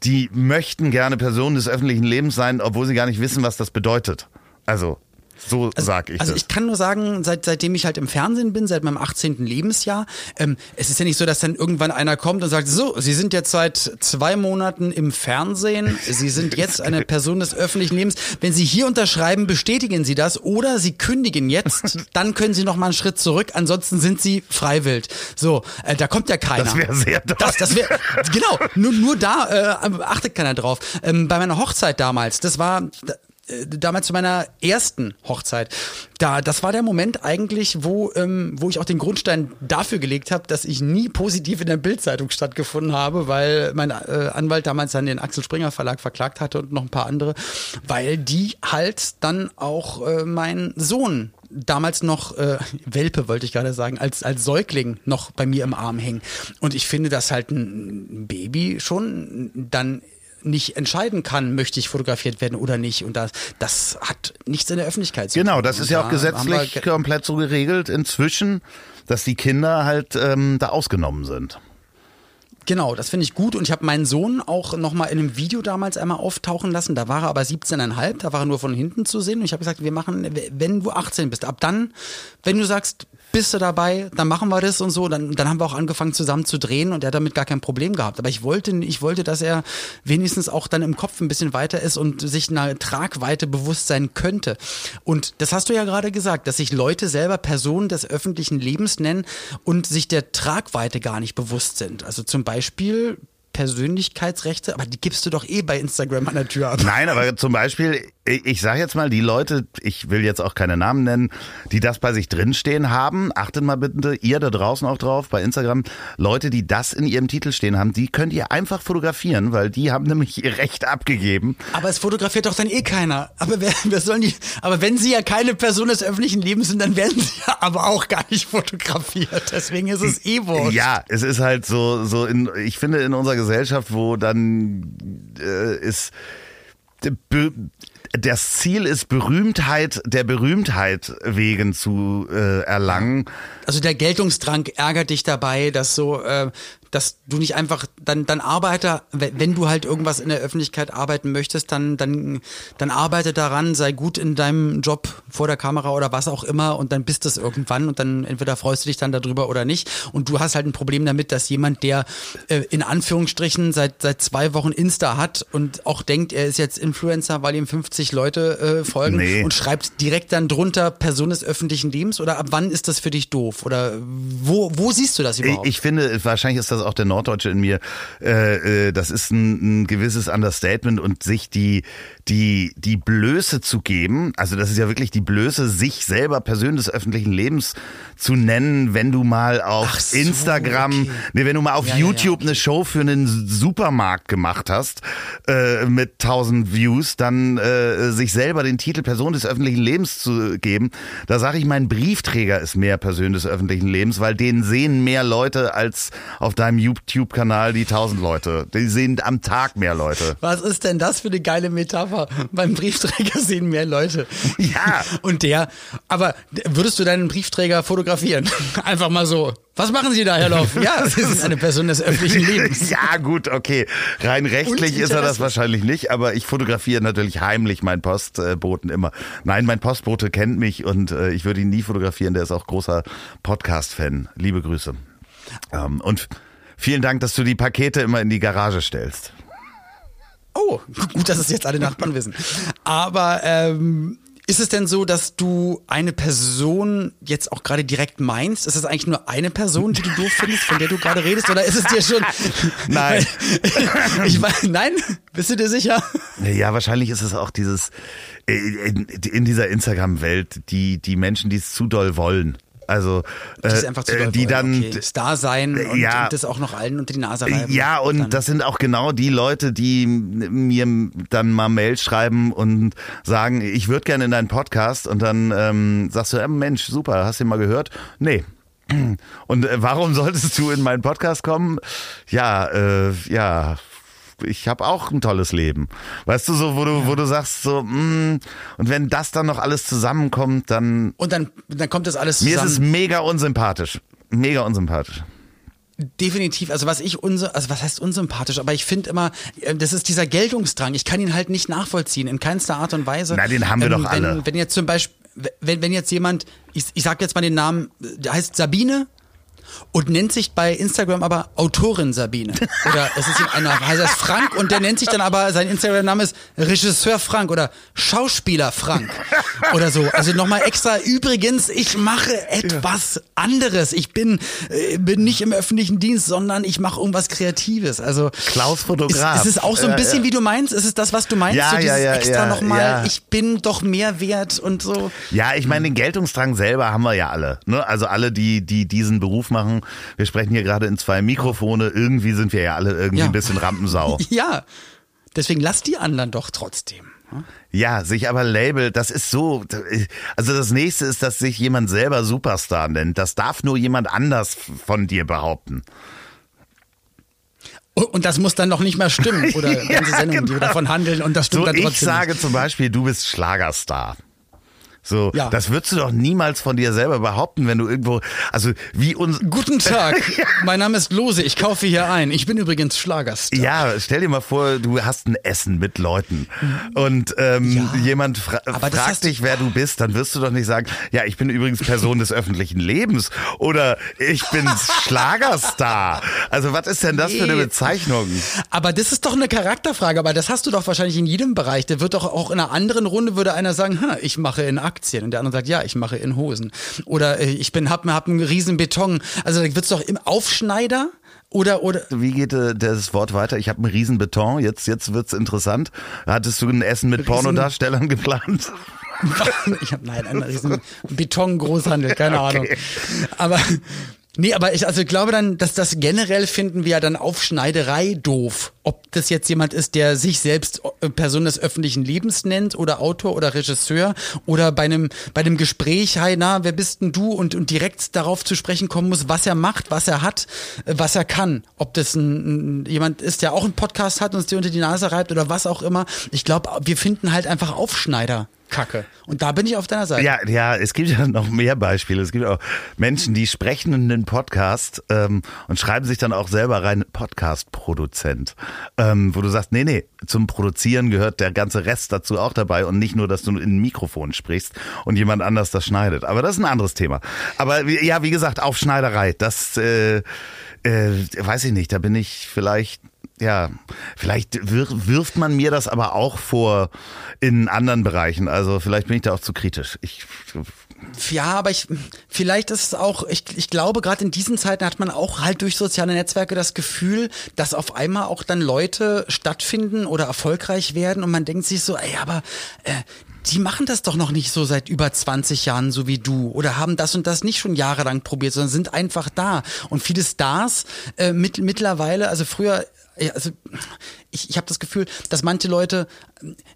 die möchten gerne Personen des öffentlichen Lebens sein, obwohl sie gar nicht wissen, was das bedeutet. Also So also, sag ich Also das. ich kann nur sagen, seit, seitdem ich halt im Fernsehen bin, seit meinem 18. Lebensjahr, ähm, es ist ja nicht so, dass dann irgendwann einer kommt und sagt, so, Sie sind jetzt seit zwei Monaten im Fernsehen, Sie sind jetzt eine Person des öffentlichen Lebens. Wenn Sie hier unterschreiben, bestätigen Sie das oder Sie kündigen jetzt, dann können Sie noch mal einen Schritt zurück, ansonsten sind Sie freiwillig. So, äh, da kommt ja keiner. Das wäre sehr toll. Das, das wär, genau, nur, nur da äh, achtet keiner drauf. Ähm, bei meiner Hochzeit damals, das war damals zu meiner ersten Hochzeit. Da, das war der Moment eigentlich, wo, ähm, wo ich auch den Grundstein dafür gelegt habe, dass ich nie positiv in der Bildzeitung stattgefunden habe, weil mein äh, Anwalt damals dann den Axel Springer Verlag verklagt hatte und noch ein paar andere, weil die halt dann auch äh, meinen Sohn damals noch äh, Welpe wollte ich gerade sagen, als als Säugling noch bei mir im Arm hängen. Und ich finde, dass halt ein Baby schon dann nicht entscheiden kann, möchte ich fotografiert werden oder nicht. Und das, das hat nichts in der Öffentlichkeit zu tun. Genau, das ist ja auch gesetzlich wir- komplett so geregelt inzwischen, dass die Kinder halt ähm, da ausgenommen sind. Genau, das finde ich gut. Und ich habe meinen Sohn auch nochmal in einem Video damals einmal auftauchen lassen. Da war er aber 17,5, da war er nur von hinten zu sehen. Und ich habe gesagt, wir machen, wenn du 18 bist, ab dann, wenn du sagst, bist du dabei, dann machen wir das und so. Dann, dann haben wir auch angefangen zusammen zu drehen und er hat damit gar kein Problem gehabt. Aber ich wollte, ich wollte, dass er wenigstens auch dann im Kopf ein bisschen weiter ist und sich einer Tragweite bewusst sein könnte. Und das hast du ja gerade gesagt, dass sich Leute selber Personen des öffentlichen Lebens nennen und sich der Tragweite gar nicht bewusst sind. Also zum Beispiel Persönlichkeitsrechte, aber die gibst du doch eh bei Instagram an der Tür ab. Nein, aber zum Beispiel, ich ich sage jetzt mal, die Leute, ich will jetzt auch keine Namen nennen, die das bei sich drinstehen haben, achtet mal bitte, ihr da draußen auch drauf, bei Instagram, Leute, die das in ihrem Titel stehen haben, die könnt ihr einfach fotografieren, weil die haben nämlich ihr Recht abgegeben. Aber es fotografiert doch dann eh keiner. Aber wer, wer sollen die? Aber wenn sie ja keine Person des öffentlichen Lebens sind, dann werden sie ja aber auch gar nicht fotografiert. Deswegen ist es eh wurscht. Ja, es ist halt so, so in, ich finde in unserer Gesellschaft, wo dann äh, ist, das Ziel ist Berühmtheit der Berühmtheit wegen zu äh, erlangen. Also der Geltungsdrang ärgert dich dabei, dass so, äh, dass du nicht einfach dann dann arbeite, wenn du halt irgendwas in der Öffentlichkeit arbeiten möchtest, dann dann dann arbeite daran, sei gut in deinem Job vor der Kamera oder was auch immer und dann bist es irgendwann und dann entweder freust du dich dann darüber oder nicht und du hast halt ein Problem damit, dass jemand, der äh, in Anführungsstrichen seit seit zwei Wochen Insta hat und auch denkt, er ist jetzt Influencer, weil ihm 50 Leute äh, folgen Nee. und schreibt direkt dann drunter Person des öffentlichen Lebens oder ab wann ist das für dich doof oder wo wo siehst du das Ich, überhaupt? ich finde, wahrscheinlich ist das auch der Norddeutsche in mir. Äh, äh, das ist ein, ein gewisses Understatement und sich die die die Blöße zu geben. Also das ist ja wirklich die Blöße, sich selber Person des öffentlichen Lebens zu nennen, wenn du mal auf so, Instagram, okay. nee, wenn du mal auf Ja, ja, YouTube ja, eine Show für einen Supermarkt gemacht hast äh, mit 1000 Views, dann äh, sich selber den Titel Person des öffentlichen Lebens zu geben. Da sage ich, mein Briefträger ist mehr Person des öffentlichen Lebens, weil den sehen mehr Leute als auf deinem YouTube-Kanal die 1000 Leute. Die sehen am Tag mehr Leute. Was ist denn das für eine geile Metapher? Beim Briefträger sehen mehr Leute. Ja. Und der, aber würdest du deinen Briefträger fotografieren? Einfach mal so. Was machen Sie da, Herr Loff? Ja, Sie sind eine Person des öffentlichen Lebens. Ja, gut, okay. Rein rechtlich ist er das wahrscheinlich nicht, aber ich fotografiere natürlich heimlich meinen Postboten immer. Nein, mein Postbote kennt mich und äh, ich würde ihn nie fotografieren. Der ist auch großer Podcast-Fan. Liebe Grüße. Ähm, und vielen Dank, dass du die Pakete immer in die Garage stellst. Oh, gut, dass es jetzt alle Nachbarn wissen. Aber ähm, ist es denn so, dass du eine Person jetzt auch gerade direkt meinst? Ist es eigentlich nur eine Person, die du doof findest, von der du gerade redest? Oder ist es dir schon. Nein. ich weiß, nein? Bist du dir sicher? Ja, wahrscheinlich ist es auch dieses, äh, in, in dieser Instagram-Welt, die, die Menschen, die es zu doll wollen. Also, äh, einfach zu äh, die dann, okay. Star sein und, Ja. und das auch noch allen unter die Nase reiben. Ja, und Dann- das sind auch genau die Leute, die mir dann mal Mails schreiben und sagen, ich würde gerne in deinen Podcast und dann ähm, sagst du, äh, Mensch, super, hast du ihn mal gehört? Nee. Und äh, warum solltest du in meinen Podcast kommen? Ja, äh, ja, ich habe auch ein tolles Leben. Weißt du, so, wo du, wo du sagst, so, mm, und wenn das dann noch alles zusammenkommt, dann Und dann, dann kommt das alles mir zusammen. ist es mega unsympathisch. Mega unsympathisch. Definitiv, also was ich unse also was heißt unsympathisch, aber ich finde immer, äh, das ist dieser Geltungsdrang. Ich kann ihn halt nicht nachvollziehen, in keinster Art und Weise. Ähm, Na, den haben wir doch wenn, alle. Wenn jetzt zum Beispiel wenn, wenn jetzt jemand, ich, ich sag jetzt mal den Namen, der heißt Sabine und nennt sich bei Instagram aber Autorin Sabine. Oder es ist einer, heißt das Frank und der nennt sich dann aber, sein Instagram-Name ist Regisseur Frank oder Schauspieler Frank oder so. Also nochmal extra, übrigens, ich mache etwas anderes. Ich bin, äh, bin nicht im öffentlichen Dienst, sondern ich mache irgendwas Kreatives. Also Klaus Fotograf. Ist, ist es auch so ein bisschen, wie du meinst? Ist es das, was du meinst? Ja, so ja, ja, extra ja, nochmal, ja. ich bin doch mehr wert und so. Ja, ich meine, den Geltungsdrang selber haben wir ja alle. Ne? Also alle, die, die diesen Beruf machen. Wir sprechen hier gerade in zwei Mikrofone. Irgendwie sind wir ja alle irgendwie Ja. ein bisschen Rampensau. Ja. Deswegen lass die anderen doch trotzdem. Ja, sich aber Label, das ist so, also das nächste ist, dass sich jemand selber Superstar nennt. Das darf nur jemand anders von dir behaupten. Und das muss dann noch nicht mehr stimmen. Oder Ja, ganze Sendungen, die genau. davon handeln und das stimmt So, dann ich trotzdem. sage zum Beispiel, du bist Schlagerstar. So, Ja. das würdest du doch niemals von dir selber behaupten, wenn du irgendwo, also wie uns. Guten Tag, mein Name ist Lose, ich kaufe hier ein. Ich bin übrigens Schlagerstar. Ja, stell dir mal vor, du hast ein Essen mit Leuten und ähm, Ja, jemand fra aber fragt dich, wer du bist, dann wirst du doch nicht sagen, ja, ich bin übrigens Person des öffentlichen Lebens oder ich bin Schlagerstar. Also was ist denn das für eine Nee. Bezeichnung? Aber das ist doch eine Charakterfrage, aber das hast du doch wahrscheinlich in jedem Bereich. Der wird doch auch in einer anderen Runde würde einer sagen, "Ha, ich mache in Aktien und der andere sagt, ja, ich mache in Hosen oder äh, ich bin hab, hab einen riesen Beton. Also da wird's doch im Aufschneider oder oder Wie geht äh, das Wort weiter? Ich habe einen riesen Beton, jetzt, jetzt wird's interessant. Hattest du ein Essen mit Pornodarstellern geplant? ich habe nein, einen riesen Beton-Großhandel, keine Okay. Ahnung. Aber nee, aber ich also ich glaube dann, dass das generell finden wir ja dann Aufschneiderei doof. Ob das jetzt jemand ist, der sich selbst äh, Person des öffentlichen Lebens nennt oder Autor oder Regisseur oder bei einem bei einem Gespräch, hey, na, wer bist denn du und und direkt darauf zu sprechen kommen muss, was er macht, was er hat, äh, was er kann. Ob das ein, jemand ist, der auch einen Podcast hat und uns die unter die Nase reibt oder was auch immer. Ich glaube, wir finden halt einfach Aufschneider. Kacke. Und da bin ich auf deiner Seite. Ja, ja, es gibt ja noch mehr Beispiele. Es gibt auch Menschen, die sprechen in den Podcast ähm, und schreiben sich dann auch selber rein Podcast-Produzent, ähm, wo du sagst, nee, nee, zum Produzieren gehört der ganze Rest dazu auch dabei und nicht nur, dass du in ein Mikrofon sprichst und jemand anders das schneidet. Aber das ist ein anderes Thema. Aber wie- ja, wie gesagt, Aufschneiderei, das äh, äh, weiß ich nicht, da bin ich vielleicht ja, vielleicht wir, wirft man mir das aber auch vor in anderen Bereichen. Also vielleicht bin ich da auch zu kritisch. Ich, Ja, aber ich, vielleicht ist es auch, ich, ich glaube, gerade in diesen Zeiten hat man auch halt durch soziale Netzwerke das Gefühl, dass auf einmal auch dann Leute stattfinden oder erfolgreich werden und man denkt sich so, ey, aber äh, die machen das doch noch nicht so seit über 20 Jahren, so wie du, oder haben das und das nicht schon jahrelang probiert, sondern sind einfach da. Und viele Stars äh, mit, mittlerweile, also früher, also ich, ich habe das Gefühl, dass manche Leute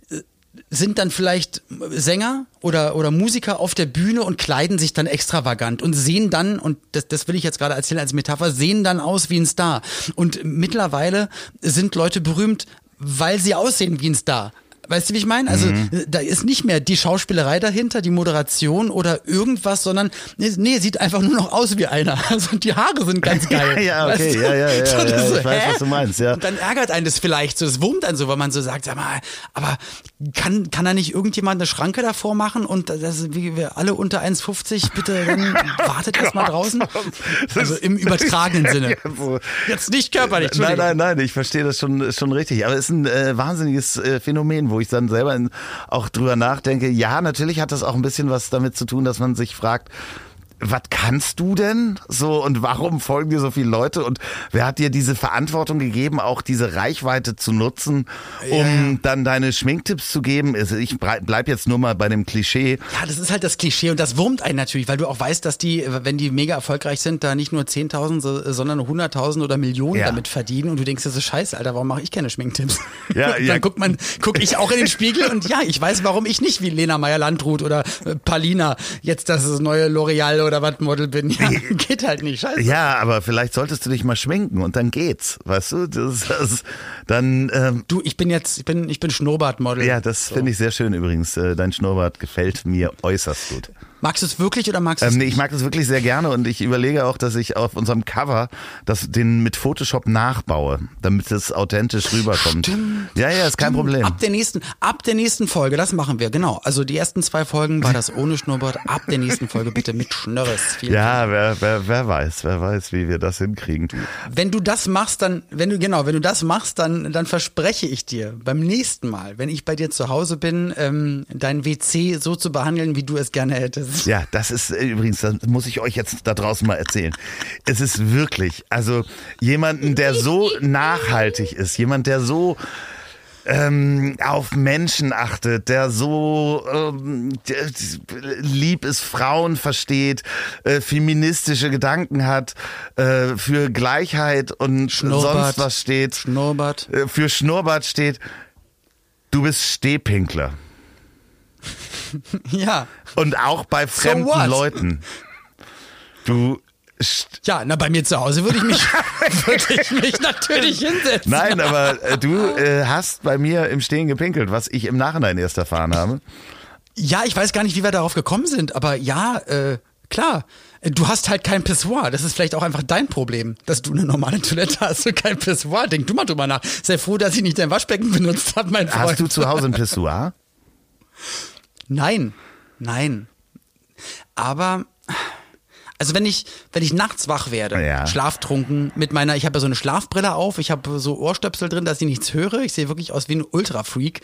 äh, sind dann vielleicht Sänger oder, oder Musiker auf der Bühne und kleiden sich dann extravagant und sehen dann, und das, das will ich jetzt gerade erzählen als Metapher, sehen dann aus wie ein Star. Und mittlerweile sind Leute berühmt, weil sie aussehen wie ein Star. Weißt du, wie ich meine? Also da ist nicht mehr die Schauspielerei dahinter, die Moderation oder irgendwas, sondern nee, nee, sieht einfach nur noch aus wie einer. Also die Haare sind ganz geil. Ja, ja, okay, Weißt du? ja, ja, ja, So, ja, ist ich weiß, hä? was du meinst, ja. Und dann ärgert einen das vielleicht so, das wurmt einen so, weil man so sagt, sag mal, aber kann, kann da nicht irgendjemand eine Schranke davor machen und das, wie wir alle unter 1,50 bitte dann wartet erst mal draußen? Also im übertragenen Sinne. So. Jetzt nicht körperlich, Nein, nein, nein, ich verstehe das schon, schon richtig. Aber es ist ein äh, wahnsinniges äh, Phänomen, wo ich dann selber auch drüber nachdenke. Ja, natürlich hat das auch ein bisschen was damit zu tun, dass man sich fragt, was kannst du denn so und warum folgen dir so viele Leute und wer hat dir diese Verantwortung gegeben, auch diese Reichweite zu nutzen, um ja. dann deine Schminktipps zu geben? Also ich bleib jetzt nur mal bei dem Klischee. Ja, das ist halt das Klischee und das wurmt einen natürlich, weil du auch weißt, dass die, wenn die mega erfolgreich sind, da nicht nur 10.000, so- sondern 100.000 oder Millionen Ja. damit verdienen und du denkst, das ist scheiße, Alter, warum mache ich keine Schminktipps? Ja, dann ja. guckt man, guck ich auch in den Spiegel und ja, ich weiß, warum ich nicht wie Lena Meyer-Landrut oder äh, Palina jetzt das neue L'Oreal oder was Model bin. Ja, geht halt nicht, scheiße. Ja, aber vielleicht solltest du dich mal schminken und dann geht's, weißt du? Das, das, dann ähm, Du, ich bin jetzt, ich bin, ich bin Schnurrbartmodel. Ja, das finde ich sehr schön übrigens. Äh, Dein Schnurrbart gefällt mir äußerst gut. Magst du es wirklich oder magst du es Ähm, nee, ich mag das wirklich sehr gerne und ich überlege auch, dass ich auf unserem Cover das, den mit Photoshop nachbaue, damit es authentisch rüberkommt. Stimmt, ja, ja, ist kein Problem. Ab der nächsten, ab der nächsten Folge, das machen wir, genau. Also die ersten zwei Folgen war das ohne Schnurrbart. Ab der nächsten Folge bitte mit Schnörres. Vielen Ja, wer, wer, wer weiß, wer weiß, wie wir das hinkriegen. Wenn du das machst, dann, wenn du, genau, wenn du das machst, dann, dann verspreche ich dir beim nächsten Mal, wenn ich bei dir zu Hause bin, ähm, dein WC so zu behandeln, wie du es gerne hättest. Ja, das ist äh, übrigens, das muss ich euch jetzt da draußen mal erzählen. Es ist wirklich, also jemanden, der so nachhaltig ist, jemand, der so ähm, auf Menschen achtet, der so ähm, lieb ist, Frauen versteht, äh, feministische Gedanken hat, äh, für Gleichheit und Schnurrbart. sonst was steht, Schnurrbart. äh, für Schnurrbart steht. Du bist Stehpinkler. Ja. Und auch bei fremden what? Leuten. Du. Ja, na, bei mir zu Hause würde ich mich, würde ich mich natürlich hinsetzen. Nein, aber äh, du äh, hast bei mir im Stehen gepinkelt, was ich im Nachhinein erst erfahren habe. Ja, ich weiß gar nicht, wie wir darauf gekommen sind, aber ja, äh, klar. Du hast halt kein Pissoir. Das ist vielleicht auch einfach dein Problem, dass du eine normale Toilette hast und kein Pissoir. Denk du mal drüber nach. Sei froh, dass ich nicht dein Waschbecken benutzt habe, mein Freund. Hast du zu Hause ein Pissoir? Nein, nein. Aber also wenn ich wenn ich nachts wach werde, Ja. schlaftrunken mit meiner, ich habe ja so eine Schlafbrille auf, ich habe so Ohrstöpsel drin, dass ich nichts höre. Ich sehe wirklich aus wie ein Ultrafreak.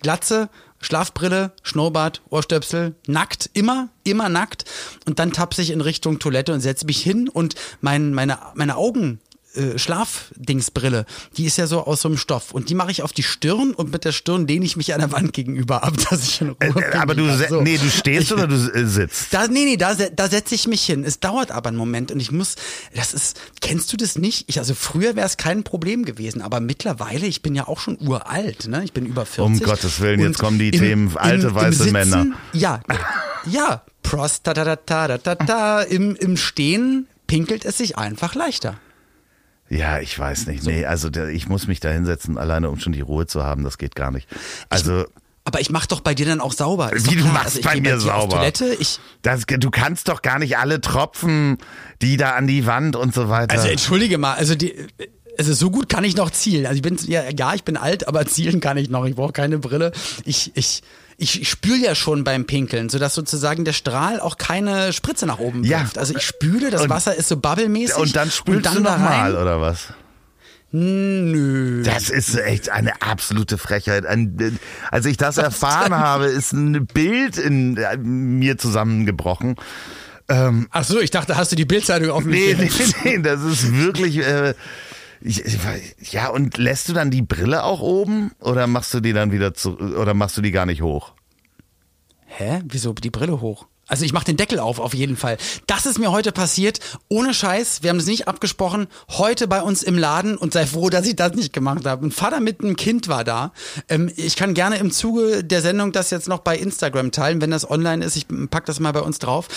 Glatze, Schlafbrille, Schnurrbart, Ohrstöpsel, nackt, immer, immer nackt. Und dann tapse ich in Richtung Toilette und setze mich hin und mein, meine, meine Augen äh, Schlafdingsbrille, die ist ja so aus so einem Stoff und die mache ich auf die Stirn und mit der Stirn lehne ich mich an der Wand gegenüber ab, dass ich in Ruhe Äh, pinkeln aber du, So. nee, du stehst oder du äh, sitzt? Da, nee, nee, da, da setze ich mich hin. Es dauert aber einen Moment und ich muss, das ist, kennst du das nicht? Ich, also früher wäre es kein Problem gewesen, aber mittlerweile, ich bin ja auch schon uralt, ne? Ich bin über 40. Um Gottes Willen, jetzt kommen die Themen alte, weiße Sitzen, Männer. Ja, ja, Prostatata, im, im Stehen pinkelt es sich einfach leichter. Ja, ich weiß nicht. Nee, also ich muss mich da hinsetzen, alleine um schon die Ruhe zu haben, das geht gar nicht. Also, Aber ich mach doch bei dir dann auch sauber. Ist Wie, du machst also ich bei mir Auf sauber? Toilette, ich, das, du kannst doch gar nicht alle Tropfen, die da an die Wand und so weiter. Also entschuldige mal, also die, also so gut kann ich noch zielen. Also ich bin ja, ja, ich bin alt, aber zielen kann ich noch. Ich brauche keine Brille. Ich ich ich spüle ja schon beim Pinkeln, sodass sozusagen der Strahl auch keine Spritze nach oben Ja. wirft. Also ich spüle, das Und- Wasser ist so bubblemäßig. und dann spülst dann du nochmal, oder was? Nö. Das ist echt eine absolute Frechheit. Ein, als ich das erfahren habe, ist ein Bild in äh, mir zusammengebrochen. Ach so, ich dachte, hast du die Bildzeitung auf mich Nee, nee, nee, das ist wirklich. Äh, ja, und lässt du dann die Brille auch oben oder machst du die dann wieder zu oder machst du die gar nicht hoch? Hä? Wieso die Brille hoch? Also ich mach den Deckel auf, auf jeden Fall. Das ist mir heute passiert, ohne Scheiß. Wir haben das nicht abgesprochen. Heute bei uns im Laden und sei froh, dass ich das nicht gemacht habe. Ein Vater mit einem Kind war da. Ähm, ich kann gerne im Zuge der Sendung das jetzt noch bei Instagram teilen, wenn das online ist. Ich pack das mal bei uns drauf.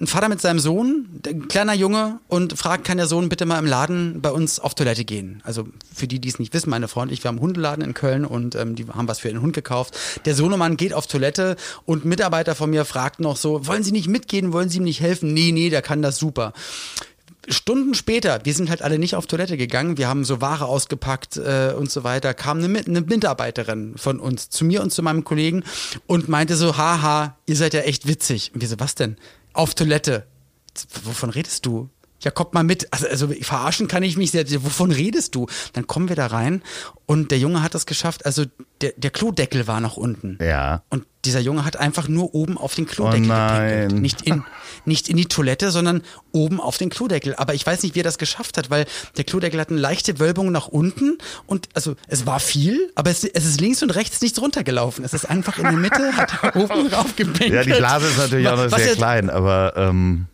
Ein Vater mit seinem Sohn, ein kleiner Junge, und fragt, kann der Sohn bitte mal im Laden bei uns auf Toilette gehen? Also für die, die es nicht wissen, meine Freunde, ich, wir haben einen Hundeladen in Köln und ähm, die haben was für den Hund gekauft. Der Sohnemann geht auf Toilette und Mitarbeiter von mir fragt noch so, wollen Sie nicht mitgehen, wollen Sie ihm nicht helfen? Nee, nee, der kann das super. Stunden später, wir sind halt alle nicht auf Toilette gegangen, wir haben so Ware ausgepackt äh, und so weiter, kam eine, eine Mitarbeiterin von uns zu mir und zu meinem Kollegen und meinte so, haha, ihr seid ja echt witzig. Und wir so, was denn? Auf Toilette. Wovon redest du? Ja, kommt mal mit. Also, also verarschen kann ich mich sehr. Wovon redest du? Dann kommen wir da rein und der Junge hat es geschafft. Also der, der Klodeckel war noch unten. Ja. Und dieser Junge hat einfach nur oben auf den Klodeckel Oh nein. gepinkelt. Nicht in, nicht in die Toilette, sondern oben auf den Klodeckel. Aber ich weiß nicht, wie er das geschafft hat, weil der Klodeckel hat eine leichte Wölbung nach unten und also es war viel, aber es, es ist links und rechts nichts runtergelaufen. Es ist einfach in der Mitte, hat er oben drauf gepinkelt. Ja, die Blase ist natürlich auch noch Was sehr er- klein, aber ähm,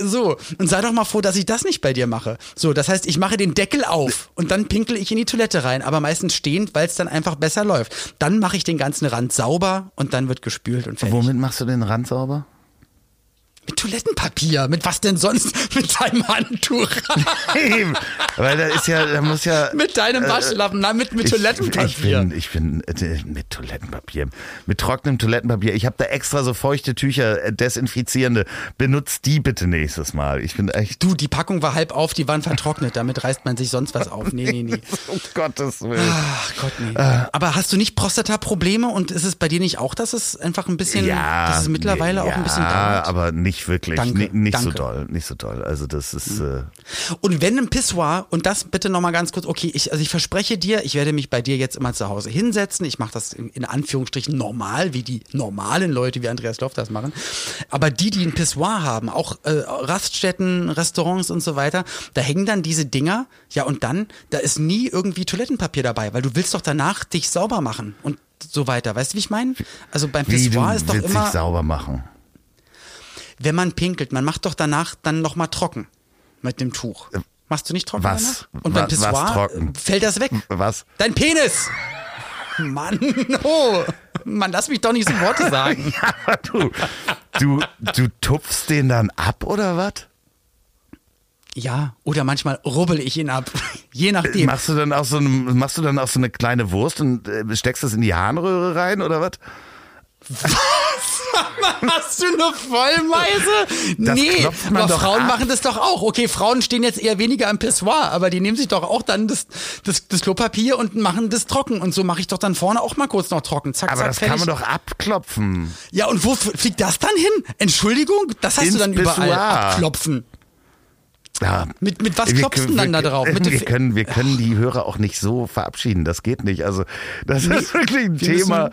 so, und sei doch mal froh, dass ich das nicht bei dir mache. So, das heißt, ich mache den Deckel auf und dann pinkel ich in die Toilette rein, aber meistens stehend, weil es dann einfach besser läuft. Dann mache ich den ganzen Rand sauber und dann wird gespült und fertig. womit machst du den Rand sauber? Mit Toilettenpapier. Mit was denn sonst? Mit deinem Handtuch. Eben, Weil da ist ja, da muss ja. mit deinem Waschlappen. Nein, mit, mit Toilettenpapier. Ich, ich bin, ich bin äh, mit Toilettenpapier, mit trockenem Toilettenpapier. Ich habe da extra so feuchte Tücher, äh, desinfizierende. Benutzt die bitte nächstes Mal. Ich bin echt. du, die Packung war halb auf, die waren vertrocknet. Damit reißt man sich sonst was auf. Nee, nee, nee. um Gottes Willen. Ach Gott, nee. Aber hast du nicht Prostata-Probleme und ist es bei dir nicht auch, dass es einfach ein bisschen, dass es mittlerweile nee, auch ein bisschen ja, dauert? aber nicht wirklich. Danke, Ni- nicht so danke. doll, nicht so doll. Also das ist. Äh, Und wenn ein Pissoir, und das bitte nochmal ganz kurz, okay, ich, also ich verspreche dir, ich werde mich bei dir jetzt immer zu Hause hinsetzen. Ich mache das in, in Anführungsstrichen normal, wie die normalen Leute, wie Andreas Loff das machen. Aber die, die ein Pissoir haben, auch äh, Raststätten, Restaurants und so weiter, da hängen dann diese Dinger, ja, und dann, da ist nie irgendwie Toilettenpapier dabei, weil du willst doch danach dich sauber machen und so weiter. Weißt du, wie ich meine? Also beim Pissoir ist doch immer sauber machen. Wenn man pinkelt, man macht doch danach dann nochmal trocken mit dem Tuch. Machst du nicht trocken was? danach? Und beim Was- was Pissoir trocken? äh, fällt das weg. Was? Dein Penis! Mann, oh. Mann, lass mich doch nicht so Worte sagen. Aber du, du, du tupfst den dann ab oder was? Ja, oder manchmal rubbel ich ihn ab. Je nachdem. Machst du dann auch so eine, machst du dann auch so eine kleine Wurst und äh, steckst das in die Harnröhre rein oder was? Hast du eine Vollmeise? Das nee, aber Frauen ab. machen das doch auch. Okay, Frauen stehen jetzt eher weniger am Pissoir, aber die nehmen sich doch auch dann das, das, das Klopapier und machen das trocken. Und so mache ich doch dann vorne auch mal kurz noch trocken. Zack, Aber zack, das fertig. kann man doch abklopfen. Ja, und wo fliegt das dann hin? Entschuldigung? Das hast Ins du dann überall Pissoir. abklopfen. Ja. Mit, mit was klopfst du dann da drauf? Mit wir, können, wir können die Hörer auch nicht so verabschieden. Das geht nicht. Also, das ist wirklich ein wir Thema.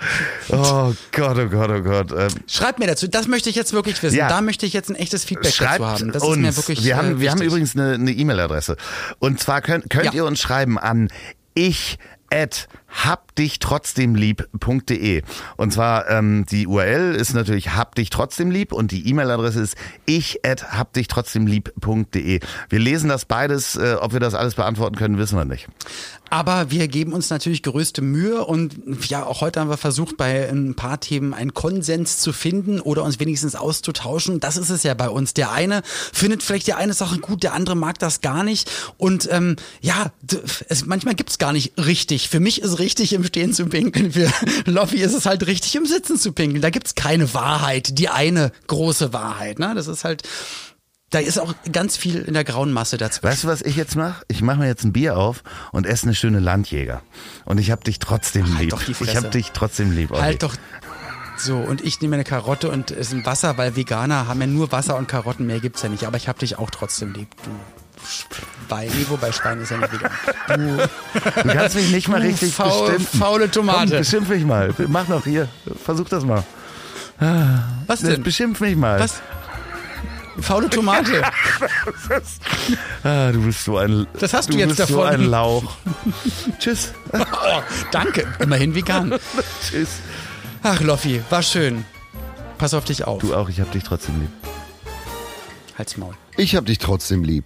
Oh Gott, oh Gott, oh Gott. Ähm, Schreib mir dazu, das möchte ich jetzt wirklich wissen. Ja. Da möchte ich jetzt ein echtes Feedback Schreibt dazu haben. Das uns. ist mir wirklich wir haben, äh, wir haben übrigens eine E-Mail-Adresse. Und zwar könnt, könnt Ja. ihr uns schreiben an ich at habdichtrotzdemlieb.de und zwar ähm, die URL ist natürlich hab dich trotzdem lieb und die E-Mail-Adresse ist ich at habdichtrotzdemlieb.de. Wir lesen das beides, äh, ob wir das alles beantworten können, wissen wir nicht. Aber wir geben uns natürlich größte Mühe und ja, auch heute haben wir versucht, bei ein paar Themen einen Konsens zu finden oder uns wenigstens auszutauschen. Das ist es ja bei uns. Der eine findet vielleicht die eine Sache gut, der andere mag das gar nicht. Und ähm, ja, es, manchmal gibt's gar nicht richtig. Für mich ist richtig im Stehen zu pinkeln. Für Loffi ist es halt richtig im Sitzen zu pinkeln. Da gibt's keine Wahrheit, die eine große Wahrheit. Ne? Das ist halt. Da ist auch ganz viel in der grauen Masse dazwischen. Weißt du, was ich jetzt mache? Ich mache mir jetzt ein Bier auf und esse eine schöne Landjäger. Und ich hab dich trotzdem Halt lieb. ich Fresse. hab dich trotzdem lieb. Olli. Halt doch. So, und ich nehme eine Karotte und es ist ein Wasser, weil Veganer haben ja nur Wasser und Karotten, mehr gibt's ja nicht. Aber ich hab dich auch trotzdem lieb. Du Schwein. Nee, wobei Schwein ist ja nicht vegan. Du, Du kannst mich nicht mal du richtig faul, bestimmen. faule Komm, Tomate. beschimpf mich mal. Mach noch hier. Versuch das mal. Was denn? Beschimpf mich mal. Was? Faule Tomate. Ah, du bist so ein. Das hast du jetzt bist so davon. ein Lauch. Tschüss. Oh, danke. Immerhin vegan. Tschüss. Ach, Loffi, war schön. Pass auf dich auf. Du auch. Ich hab dich trotzdem lieb. Halt's Maul. Ich hab dich trotzdem lieb.